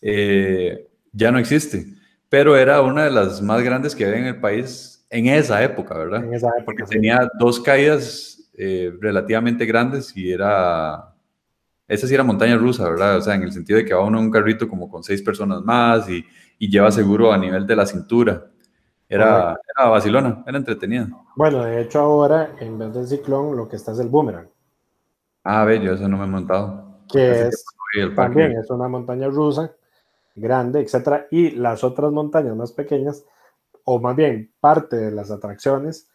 Eh, ya no existe, pero era una de las más grandes que había en el país en esa época, ¿verdad? En esa época. Porque tenía dos caídas relativamente grandes y era esa sí era montaña rusa, ¿verdad? O sea, en el sentido de que va uno en un carrito como con seis personas más y, y lleva seguro a nivel de la cintura. Era, era vacilona, era entretenida. Bueno, de hecho ahora, en vez del ciclón, lo que está es el boomerang. Ah, ve, yo eso no me he montado. Que es, también es una montaña rusa, grande, etcétera, y las otras montañas más pequeñas, o más bien parte de las atracciones,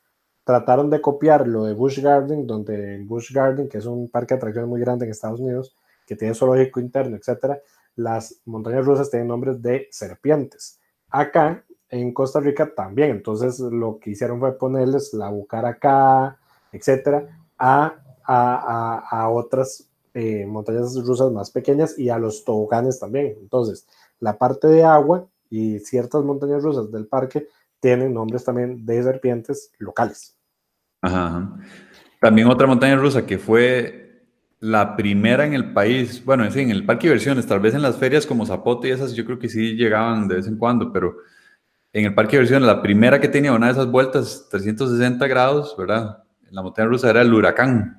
trataron de copiar lo de Busch Garden, donde Busch Garden, que es un parque de atracciones muy grande en Estados Unidos, que tiene zoológico interno, etcétera, las montañas rusas tienen nombres de serpientes. Acá, en Costa Rica también, entonces lo que hicieron fue ponerles la bucaraca, etcétera, a, a, otras eh, montañas rusas más pequeñas y a los toboganes también. Entonces, la parte de agua y ciertas montañas rusas del parque tienen nombres también de serpientes locales. Ajá, También otra montaña rusa que fue la primera en el país, bueno, en el parque de diversiones, tal vez en las ferias como Zapote y esas, yo creo que sí llegaban de vez en cuando, pero en el parque de diversiones, la primera que tenía una de esas vueltas 360 grados, ¿verdad? La montaña rusa era el huracán.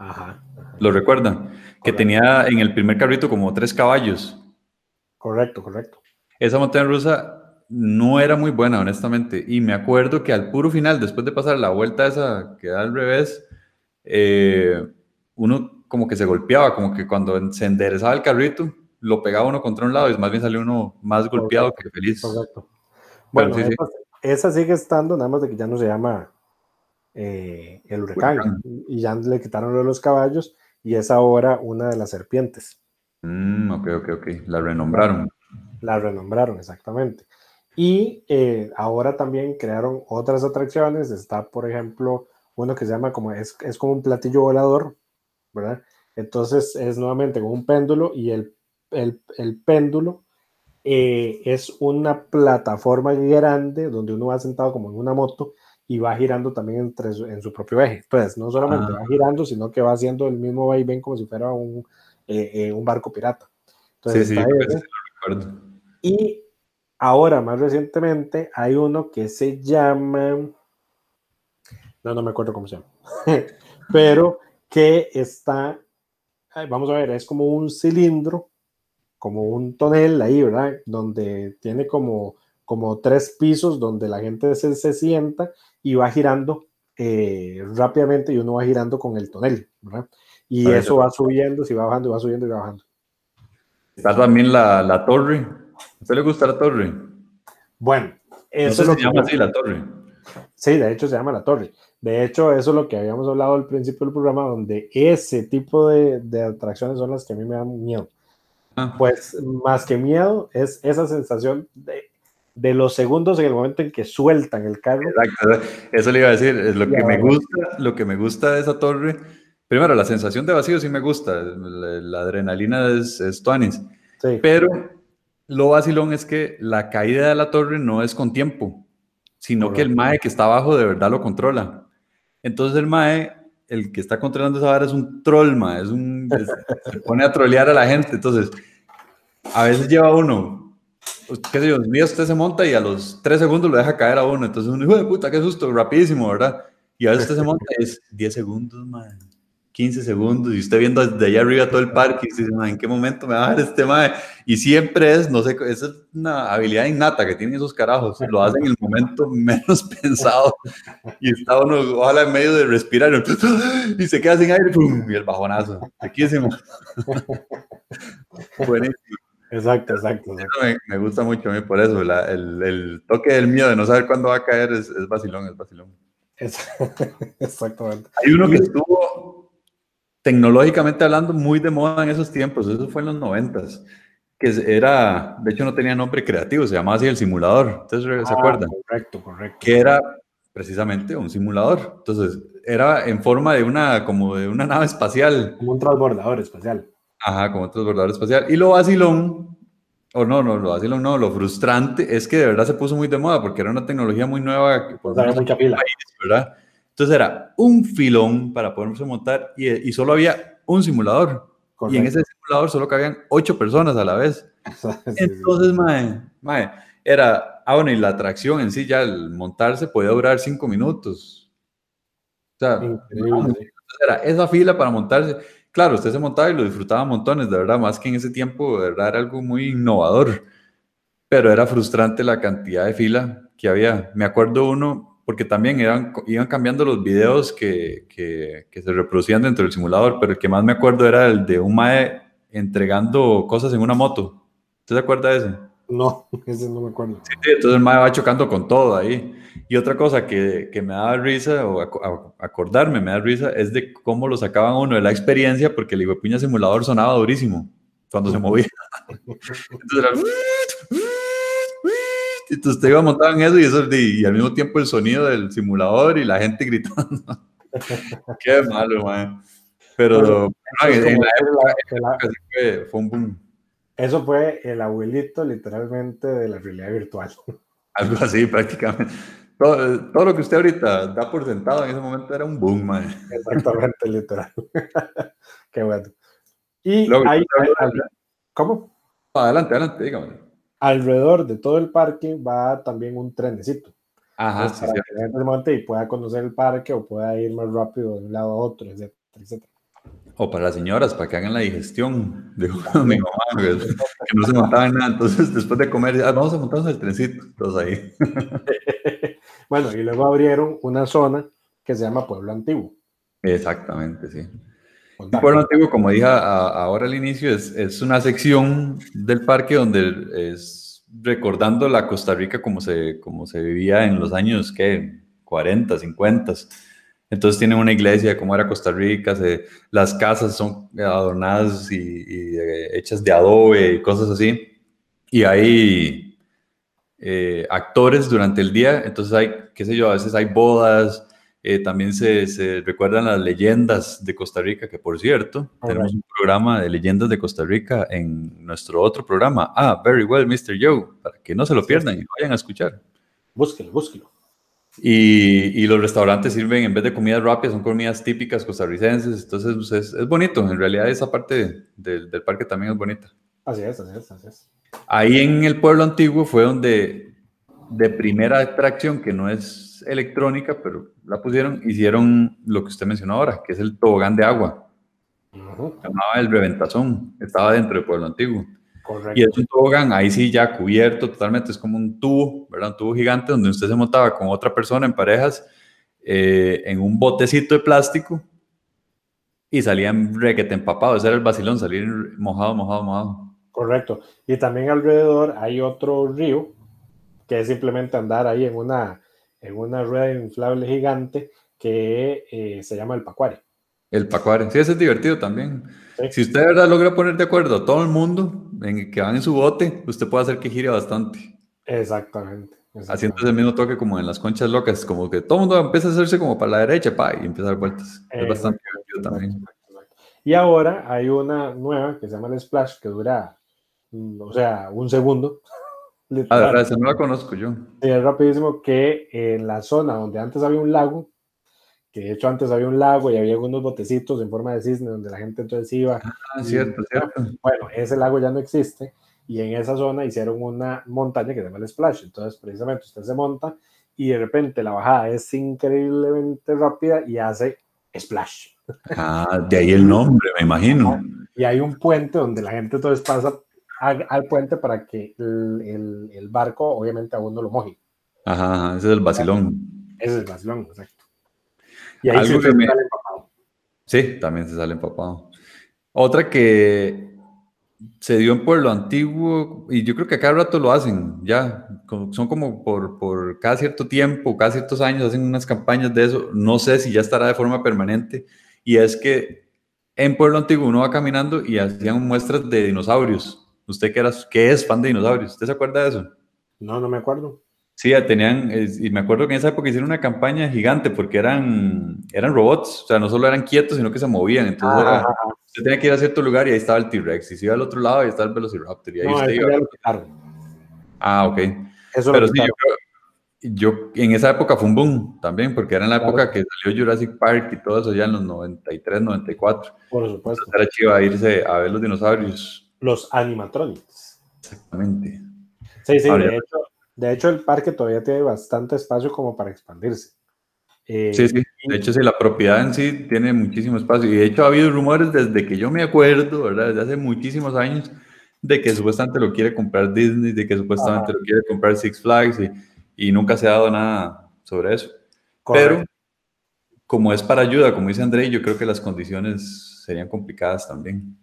Ajá. ¿Lo recuerdan? Que tenía en el primer carrito como tres caballos. Correcto, correcto. Esa montaña rusa no era muy buena, honestamente. Y me acuerdo que al puro final, después de pasar la vuelta esa que da al revés, eh, uno como que se golpeaba, como que cuando se enderezaba el carrito, lo pegaba uno contra un lado y más bien salió uno más golpeado que feliz. Correcto. Bueno, esa, sigue estando, nada más de que ya no se llama eh, el huracán, y ya le quitaron lo de los caballos y es ahora una de las serpientes. Mm, ok, ok, ok. La renombraron. La renombraron, exactamente. Y eh, ahora también crearon otras atracciones. Está, por ejemplo, uno que se llama como, es, es como un platillo volador, ¿verdad? Entonces es nuevamente con un péndulo y el, el, el péndulo eh, es una plataforma grande donde uno va sentado como en una moto y va girando también entre en su propio eje. Entonces, no solamente va ah. girando, sino que va haciendo el mismo vaivén como si fuera un, eh, un barco pirata. Entonces, sí, sí, y ahora, más recientemente, hay uno que se llama. No, no me acuerdo cómo se llama. Pero que está. Vamos a ver, es como un cilindro, como un tonel ahí, ¿verdad? Donde tiene como, como tres pisos donde la gente se, se sienta y va girando eh, rápidamente y uno va girando con el tonel, ¿verdad? Y eso va subiendo, si va bajando, y va subiendo y va bajando. Está también la, la torre ¿A usted le gusta la torre? Bueno, eso se llama así la torre. Sí, de hecho se llama la torre. De hecho, eso es lo que habíamos hablado al principio del programa, donde ese tipo de, de atracciones son las que a mí me dan miedo. Ah. Pues más que miedo, es esa sensación de, de, los segundos en el momento en que sueltan el carro. Exacto, eso le iba a decir, es lo que me gusta, lo que me gusta de esa torre. Primero, la sensación de vacío sí me gusta, la, adrenalina es, es tuanis. Sí. Pero lo vacilón es que la caída de la torre no es con tiempo, sino que el MAE que está abajo de verdad lo controla. Entonces el MAE, el que está controlando esa vara es un troll, MAE, es un, se pone a trolear a la gente. Entonces, a veces lleva uno, qué sé yo, usted se monta y a los tres segundos lo deja caer a uno. Entonces uno, hijo de puta, qué susto, rapidísimo, ¿verdad? Y a veces usted se monta y es 10 segundos, MAE. 15 segundos y usted viendo desde allá arriba todo el parque y dice, ¿en qué momento me va a dar este mae? Y siempre es, no sé, esa es una habilidad innata que tienen esos carajos, lo hacen en el momento menos pensado y está uno, ojalá en medio de respirar y se queda sin aire y el bajonazo, riquísimo. Buenísimo. Exacto, exacto. Me, me, gusta mucho a mí por eso, la, el, el, toque del miedo de no saber cuándo va a caer es, es vacilón, es vacilón. Exactamente. Hay uno que estuvo tecnológicamente hablando, muy de moda en esos tiempos, eso fue en los noventas, que era, de hecho no tenía nombre creativo, se llamaba así el simulador, entonces ¿se ah, acuerdan? Correcto, correcto. Que era precisamente un simulador, entonces era en forma de una, como de una nave espacial. Como un transbordador espacial. Ajá, como transbordador espacial. Y lo vacilón, o no, no, lo vacilón no, lo frustrante es que de verdad se puso muy de moda porque era una tecnología muy nueva. Por mucha pila. ¿verdad? Entonces era un filón para poderse montar y, y solo había un simulador. Y en ese simulador solo cabían ocho personas a la vez. Entonces, mae, mae, era, ah, bueno, y la atracción en sí, ya el montarse podía durar cinco minutos. O sea, era esa fila para montarse. Claro, usted se montaba y lo disfrutaba montones, de verdad, más que en ese tiempo, de verdad, era algo muy innovador. Pero era frustrante la cantidad de fila que había. Me acuerdo uno, porque también iban, iban cambiando los videos que, que, se reproducían dentro del simulador, pero el que más me acuerdo era el de un mae entregando cosas en una moto. ¿Usted se acuerda de ese? No, ese no me acuerdo. Sí, entonces el mae va chocando con todo ahí. Y otra cosa que, que me daba risa, o acordarme me da risa, es de cómo lo sacaban uno de la experiencia, porque el puña simulador sonaba durísimo cuando se movía. Entonces era... Entonces usted iba montado en eso y, eso y al mismo tiempo el sonido del simulador y la gente gritando. Qué malo, man. Pero en, la época, fue, fue, un boom. Eso fue el abuelito literalmente de la realidad virtual. Algo así prácticamente. Todo, todo, lo que usted ahorita da por sentado en ese momento era un boom, man. Exactamente, literal. Qué bueno. Y hay, ¿Cómo? Adelante, adelante, dígame. alrededor de todo el parque va también un trenecito. Ajá, sí, para que la gente se monte y pueda conocer el parque o pueda ir más rápido de un lado a otro, etcétera, etcétera. O para las señoras, para que hagan la digestión. De mi mamá, que no se montaban nada. Entonces, después de comer, ah, vamos a montarnos el trencito. Entonces ahí. Bueno, y luego abrieron una zona que se llama Pueblo Antiguo. Exactamente, sí. Pueblo Antiguo, como dije ahora al inicio, es, es, una sección del parque donde es recordando la Costa Rica como se, como se vivía en los años ¿qué? 40, 50. Entonces tienen una iglesia, como era Costa Rica, se, las casas son adornadas y, eh, hechas de adobe y cosas así. Y hay eh, actores durante el día, entonces hay, qué sé yo, a veces hay bodas, eh, también se, se, recuerdan las leyendas de Costa Rica, que por cierto, tenemos un programa de leyendas de Costa Rica en nuestro otro programa. Ah, very well, Mr. Joe, para que no se lo pierdan y vayan a escuchar. Búsquelo, búsquelo. Y, y, los restaurantes sirven, en vez de comidas rápidas, son comidas típicas costarricenses. Entonces, pues, es, es bonito. En realidad, esa parte del parque también es bonita. Así es, así es, así es. Ahí en el pueblo antiguo fue donde, de primera atracción, que no es electrónica, pero la pusieron, hicieron lo que usted mencionó ahora, que es el tobogán de agua. llamaba el reventazón, estaba dentro del pueblo antiguo. Y es un tobogán, ahí sí ya cubierto totalmente, es como un tubo, ¿verdad? Un tubo gigante donde usted se montaba con otra persona en parejas eh, en un botecito de plástico y salían requete empapados, ese era el vacilón, salir mojado, mojado, mojado. Correcto. Y también alrededor hay otro río que es simplemente andar ahí en una, en una rueda inflable gigante que eh, se llama el Pacuare. El Pacuare, sí, ese es divertido también. Si usted de verdad logra poner de acuerdo a todo el mundo en que van en su bote, usted puede hacer que gire bastante. Exactamente. Haciendo el mismo toque como en las conchas locas, como que todo el mundo empieza a hacerse como para la derecha, pa, y empieza a dar vueltas. Es bastante divertido también. Y ahora hay una nueva que se llama el Splash, que dura, o sea, un segundo. A ver, esa no la conozco yo. Sí, es rapidísimo que en la zona donde antes había un lago, que de hecho antes había un lago y había algunos botecitos en forma de cisne donde la gente entonces iba. Ah, cierto, cierto. Bueno, ese lago ya no existe y en esa zona hicieron una montaña que se llama el Splash. Entonces, precisamente usted se monta y de repente la bajada es increíblemente rápida y hace Splash. Ah, de ahí el nombre, me imagino. Y hay un puente donde la gente entonces pasa al, puente para que el, el, barco, obviamente, aún no lo moje. Ajá, ese es el vacilón. Ese es el vacilón, exacto. Y ahí se sale empapado. Sí, también se sale empapado. Otra que se dio en Pueblo Antiguo, y yo creo que a cada rato lo hacen, ya, son como por, por cada cierto tiempo, cada ciertos años hacen unas campañas de eso, no sé si ya estará de forma permanente, y es que en Pueblo Antiguo uno va caminando y hacían muestras de dinosaurios, Usted que, era, que es fan de dinosaurios, ¿usted se acuerda de eso? No, no me acuerdo. Sí, tenían, y me acuerdo que en esa época hicieron una campaña gigante porque eran, eran robots, o sea, no solo eran quietos, sino que se movían. Entonces, era, usted tenía que ir a cierto lugar y ahí estaba el T-Rex, y si iba al otro lado, ahí estaba el Velociraptor. Y ahí usted iba. Ah, ok. Eso Pero sí, yo yo en esa época fue un boom también, porque era en la época que salió Jurassic Park y todo eso, ya en los 93, 94. Por supuesto. Entonces era chido irse a ver los dinosaurios los animatronics. Exactamente. Sí, sí, de, hecho, de hecho, el parque todavía tiene bastante espacio como para expandirse. Eh, sí, sí, de hecho, sí, la propiedad en sí tiene muchísimo espacio. Y de hecho, ha habido rumores desde que yo me acuerdo, ¿verdad? Desde hace muchísimos años, de que supuestamente lo quiere comprar Disney, de que supuestamente lo quiere comprar Six Flags, y, y, nunca se ha dado nada sobre eso. Pero, como es para ayuda, como dice André, yo creo que las condiciones serían complicadas también.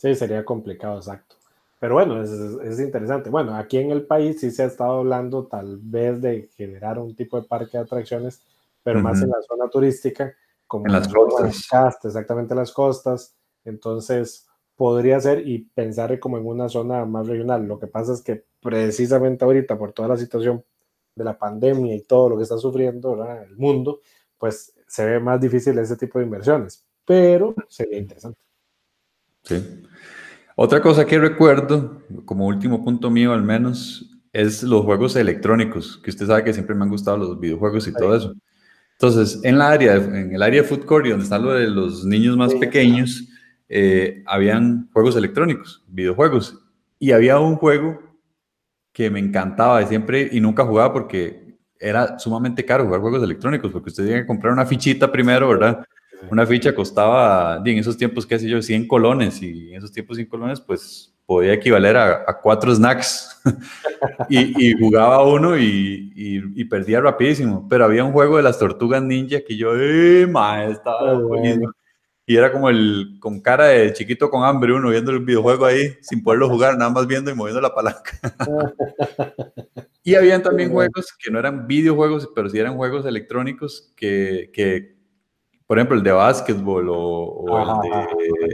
Sí, sería complicado, exacto. Pero bueno, es, es, interesante. Bueno, aquí en el país sí se ha estado hablando tal vez de generar un tipo de parque de atracciones, pero más en la zona turística, como en las costas. exactamente las costas. Entonces, podría ser y pensar como en una zona más regional. Lo que pasa es que precisamente ahorita, por toda la situación de la pandemia y todo lo que está sufriendo el mundo, pues se ve más difícil ese tipo de inversiones, pero sería interesante. Sí. Otra cosa que recuerdo, como último punto mío al menos, es los juegos electrónicos, que usted sabe que siempre me han gustado los videojuegos y todo eso. Entonces, en, la área, en el área de food court, donde están lo de los niños más pequeños, eh, habían juegos electrónicos, videojuegos, y había un juego que me encantaba de siempre y nunca jugaba porque era sumamente caro jugar juegos electrónicos, porque usted tiene que comprar una fichita primero, ¿verdad? Una ficha costaba, en esos tiempos, qué sé yo, 100 colones, y en esos tiempos 100 colones, pues podía equivaler a, a cuatro snacks. y, jugaba uno y, y, perdía rapidísimo. Pero había un juego de las tortugas ninja que yo, ¡eh, ma! Estaba y era como el con cara de chiquito con hambre uno viendo el videojuego ahí sin poderlo jugar, nada más viendo y moviendo la palanca. y habían también juegos que no eran videojuegos, pero sí eran juegos electrónicos que, que por ejemplo, el de básquetbol o,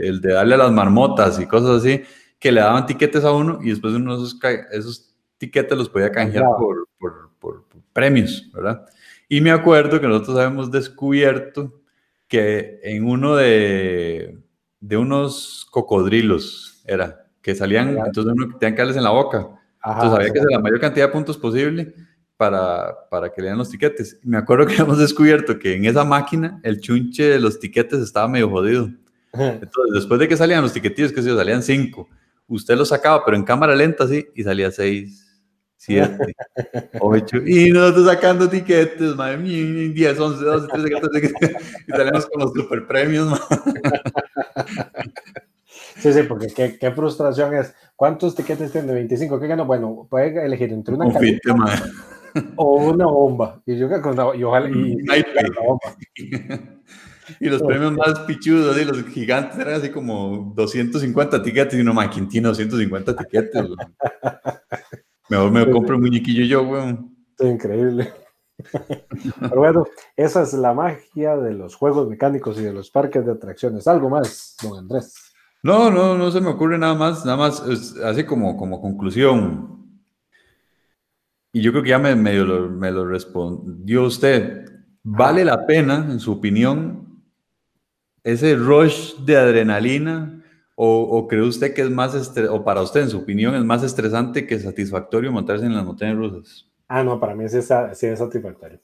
el, de, darle a las marmotas y cosas así, que le daban tiquetes a uno y después uno de esos, esos tiquetes los podía canjear por, por, por premios, ¿verdad? Y me acuerdo que nosotros habíamos descubierto que en uno de, de unos cocodrilos era, que salían, entonces uno tenía que darles en la boca. entonces había que hacer la mayor cantidad de puntos posible para, para que le den los tiquetes. me acuerdo que hemos descubierto que en esa máquina el chunche de los tiquetes estaba medio jodido. Entonces, después de que salían los tiquetillos, que se salían cinco, usted los sacaba, pero en cámara lenta, así, y salía seis, 7, 8, y nosotros sacando tiquetes, madre mía, 10, 11, 12, 13, 14, y salimos con los super premios, Sí, sí, porque qué, qué, frustración es. ¿Cuántos tiquetes tiene? 25. ¿Qué gano? Bueno, puede elegir entre una carita o una bomba. Y yo que con y ojalá y, y, bomba. y los premios más pichudos, y los gigantes eran así como 250 tiquetes y uno, ma, ¿quién tiene 250 tiquetes? Mejor me compro un muñequillo yo, weón. increíble. Pero bueno, esa es la magia de los juegos mecánicos y de los parques de atracciones. ¿Algo más, don Andrés? No, no, no se me ocurre nada más, nada más, así como, como conclusión. Y yo creo que ya me, lo, me lo respondió usted. ¿Vale la pena, en su opinión, ese rush de adrenalina ¿O, cree usted que es más, o para usted, en su opinión, es más estresante que satisfactorio montarse en las montañas rusas? Ah, no, para mí sí es, satisfactorio.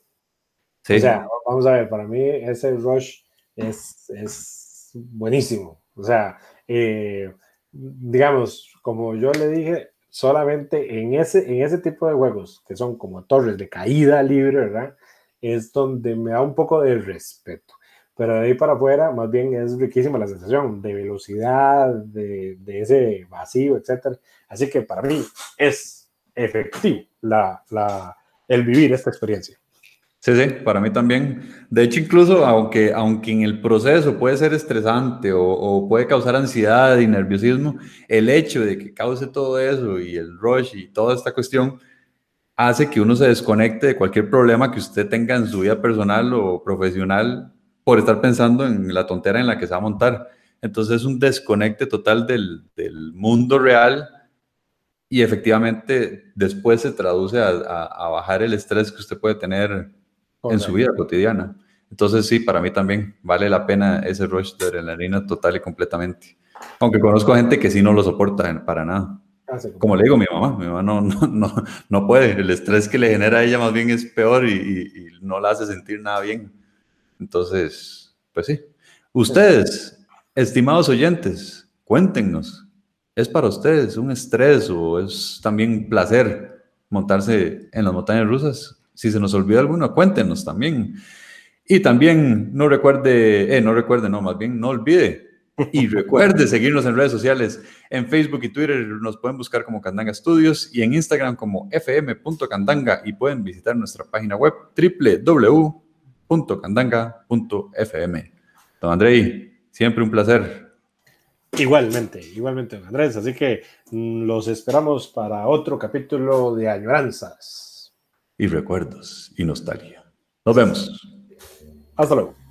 ¿Sí? O sea, vamos a ver, para mí ese rush es, es buenísimo. O sea, eh, digamos, como yo le dije, solamente en ese, en ese tipo de juegos, que son como torres de caída libre, ¿verdad? Es donde me da un poco de respeto pero de ahí para afuera más bien es riquísima la sensación de velocidad, de, de ese vacío, etc. Así que para mí es efectivo la, la, el vivir esta experiencia. Sí, sí, para mí también. De hecho, incluso aunque, aunque en el proceso puede ser estresante o, o, puede causar ansiedad y nerviosismo, el hecho de que cause todo eso y el rush y toda esta cuestión hace que uno se desconecte de cualquier problema que usted tenga en su vida personal o profesional por estar pensando en la tontera en la que se va a montar. Entonces es un desconecte total del, del mundo real y efectivamente después se traduce a, a, bajar el estrés que usted puede tener en su vida cotidiana. Entonces sí, para mí también vale la pena ese rush de adrenalina total y completamente. Aunque conozco gente que sí no lo soporta para nada. Ah, Como le digo mi mamá, mi mamá no, no, no, no, puede. El estrés que le genera a ella más bien es peor y, y, y no la hace sentir nada bien. Entonces, pues sí. Ustedes, estimados oyentes, cuéntenos. ¿Es para ustedes un estrés o es también un placer montarse en las montañas rusas? Si se nos olvida alguno, cuéntenos también. Y también no recuerde, eh, no recuerde, no, más bien no olvide. Y recuerde seguirnos en redes sociales. En Facebook y Twitter nos pueden buscar como Candanga Studios y en Instagram como fm.candanga y pueden visitar nuestra página web www www.candanga.fm. Don Andrei, siempre un placer. Igualmente, igualmente, don Andrés. Así que mm, los esperamos para otro capítulo de añoranzas. Y recuerdos y nostalgia. Nos vemos. Hasta luego.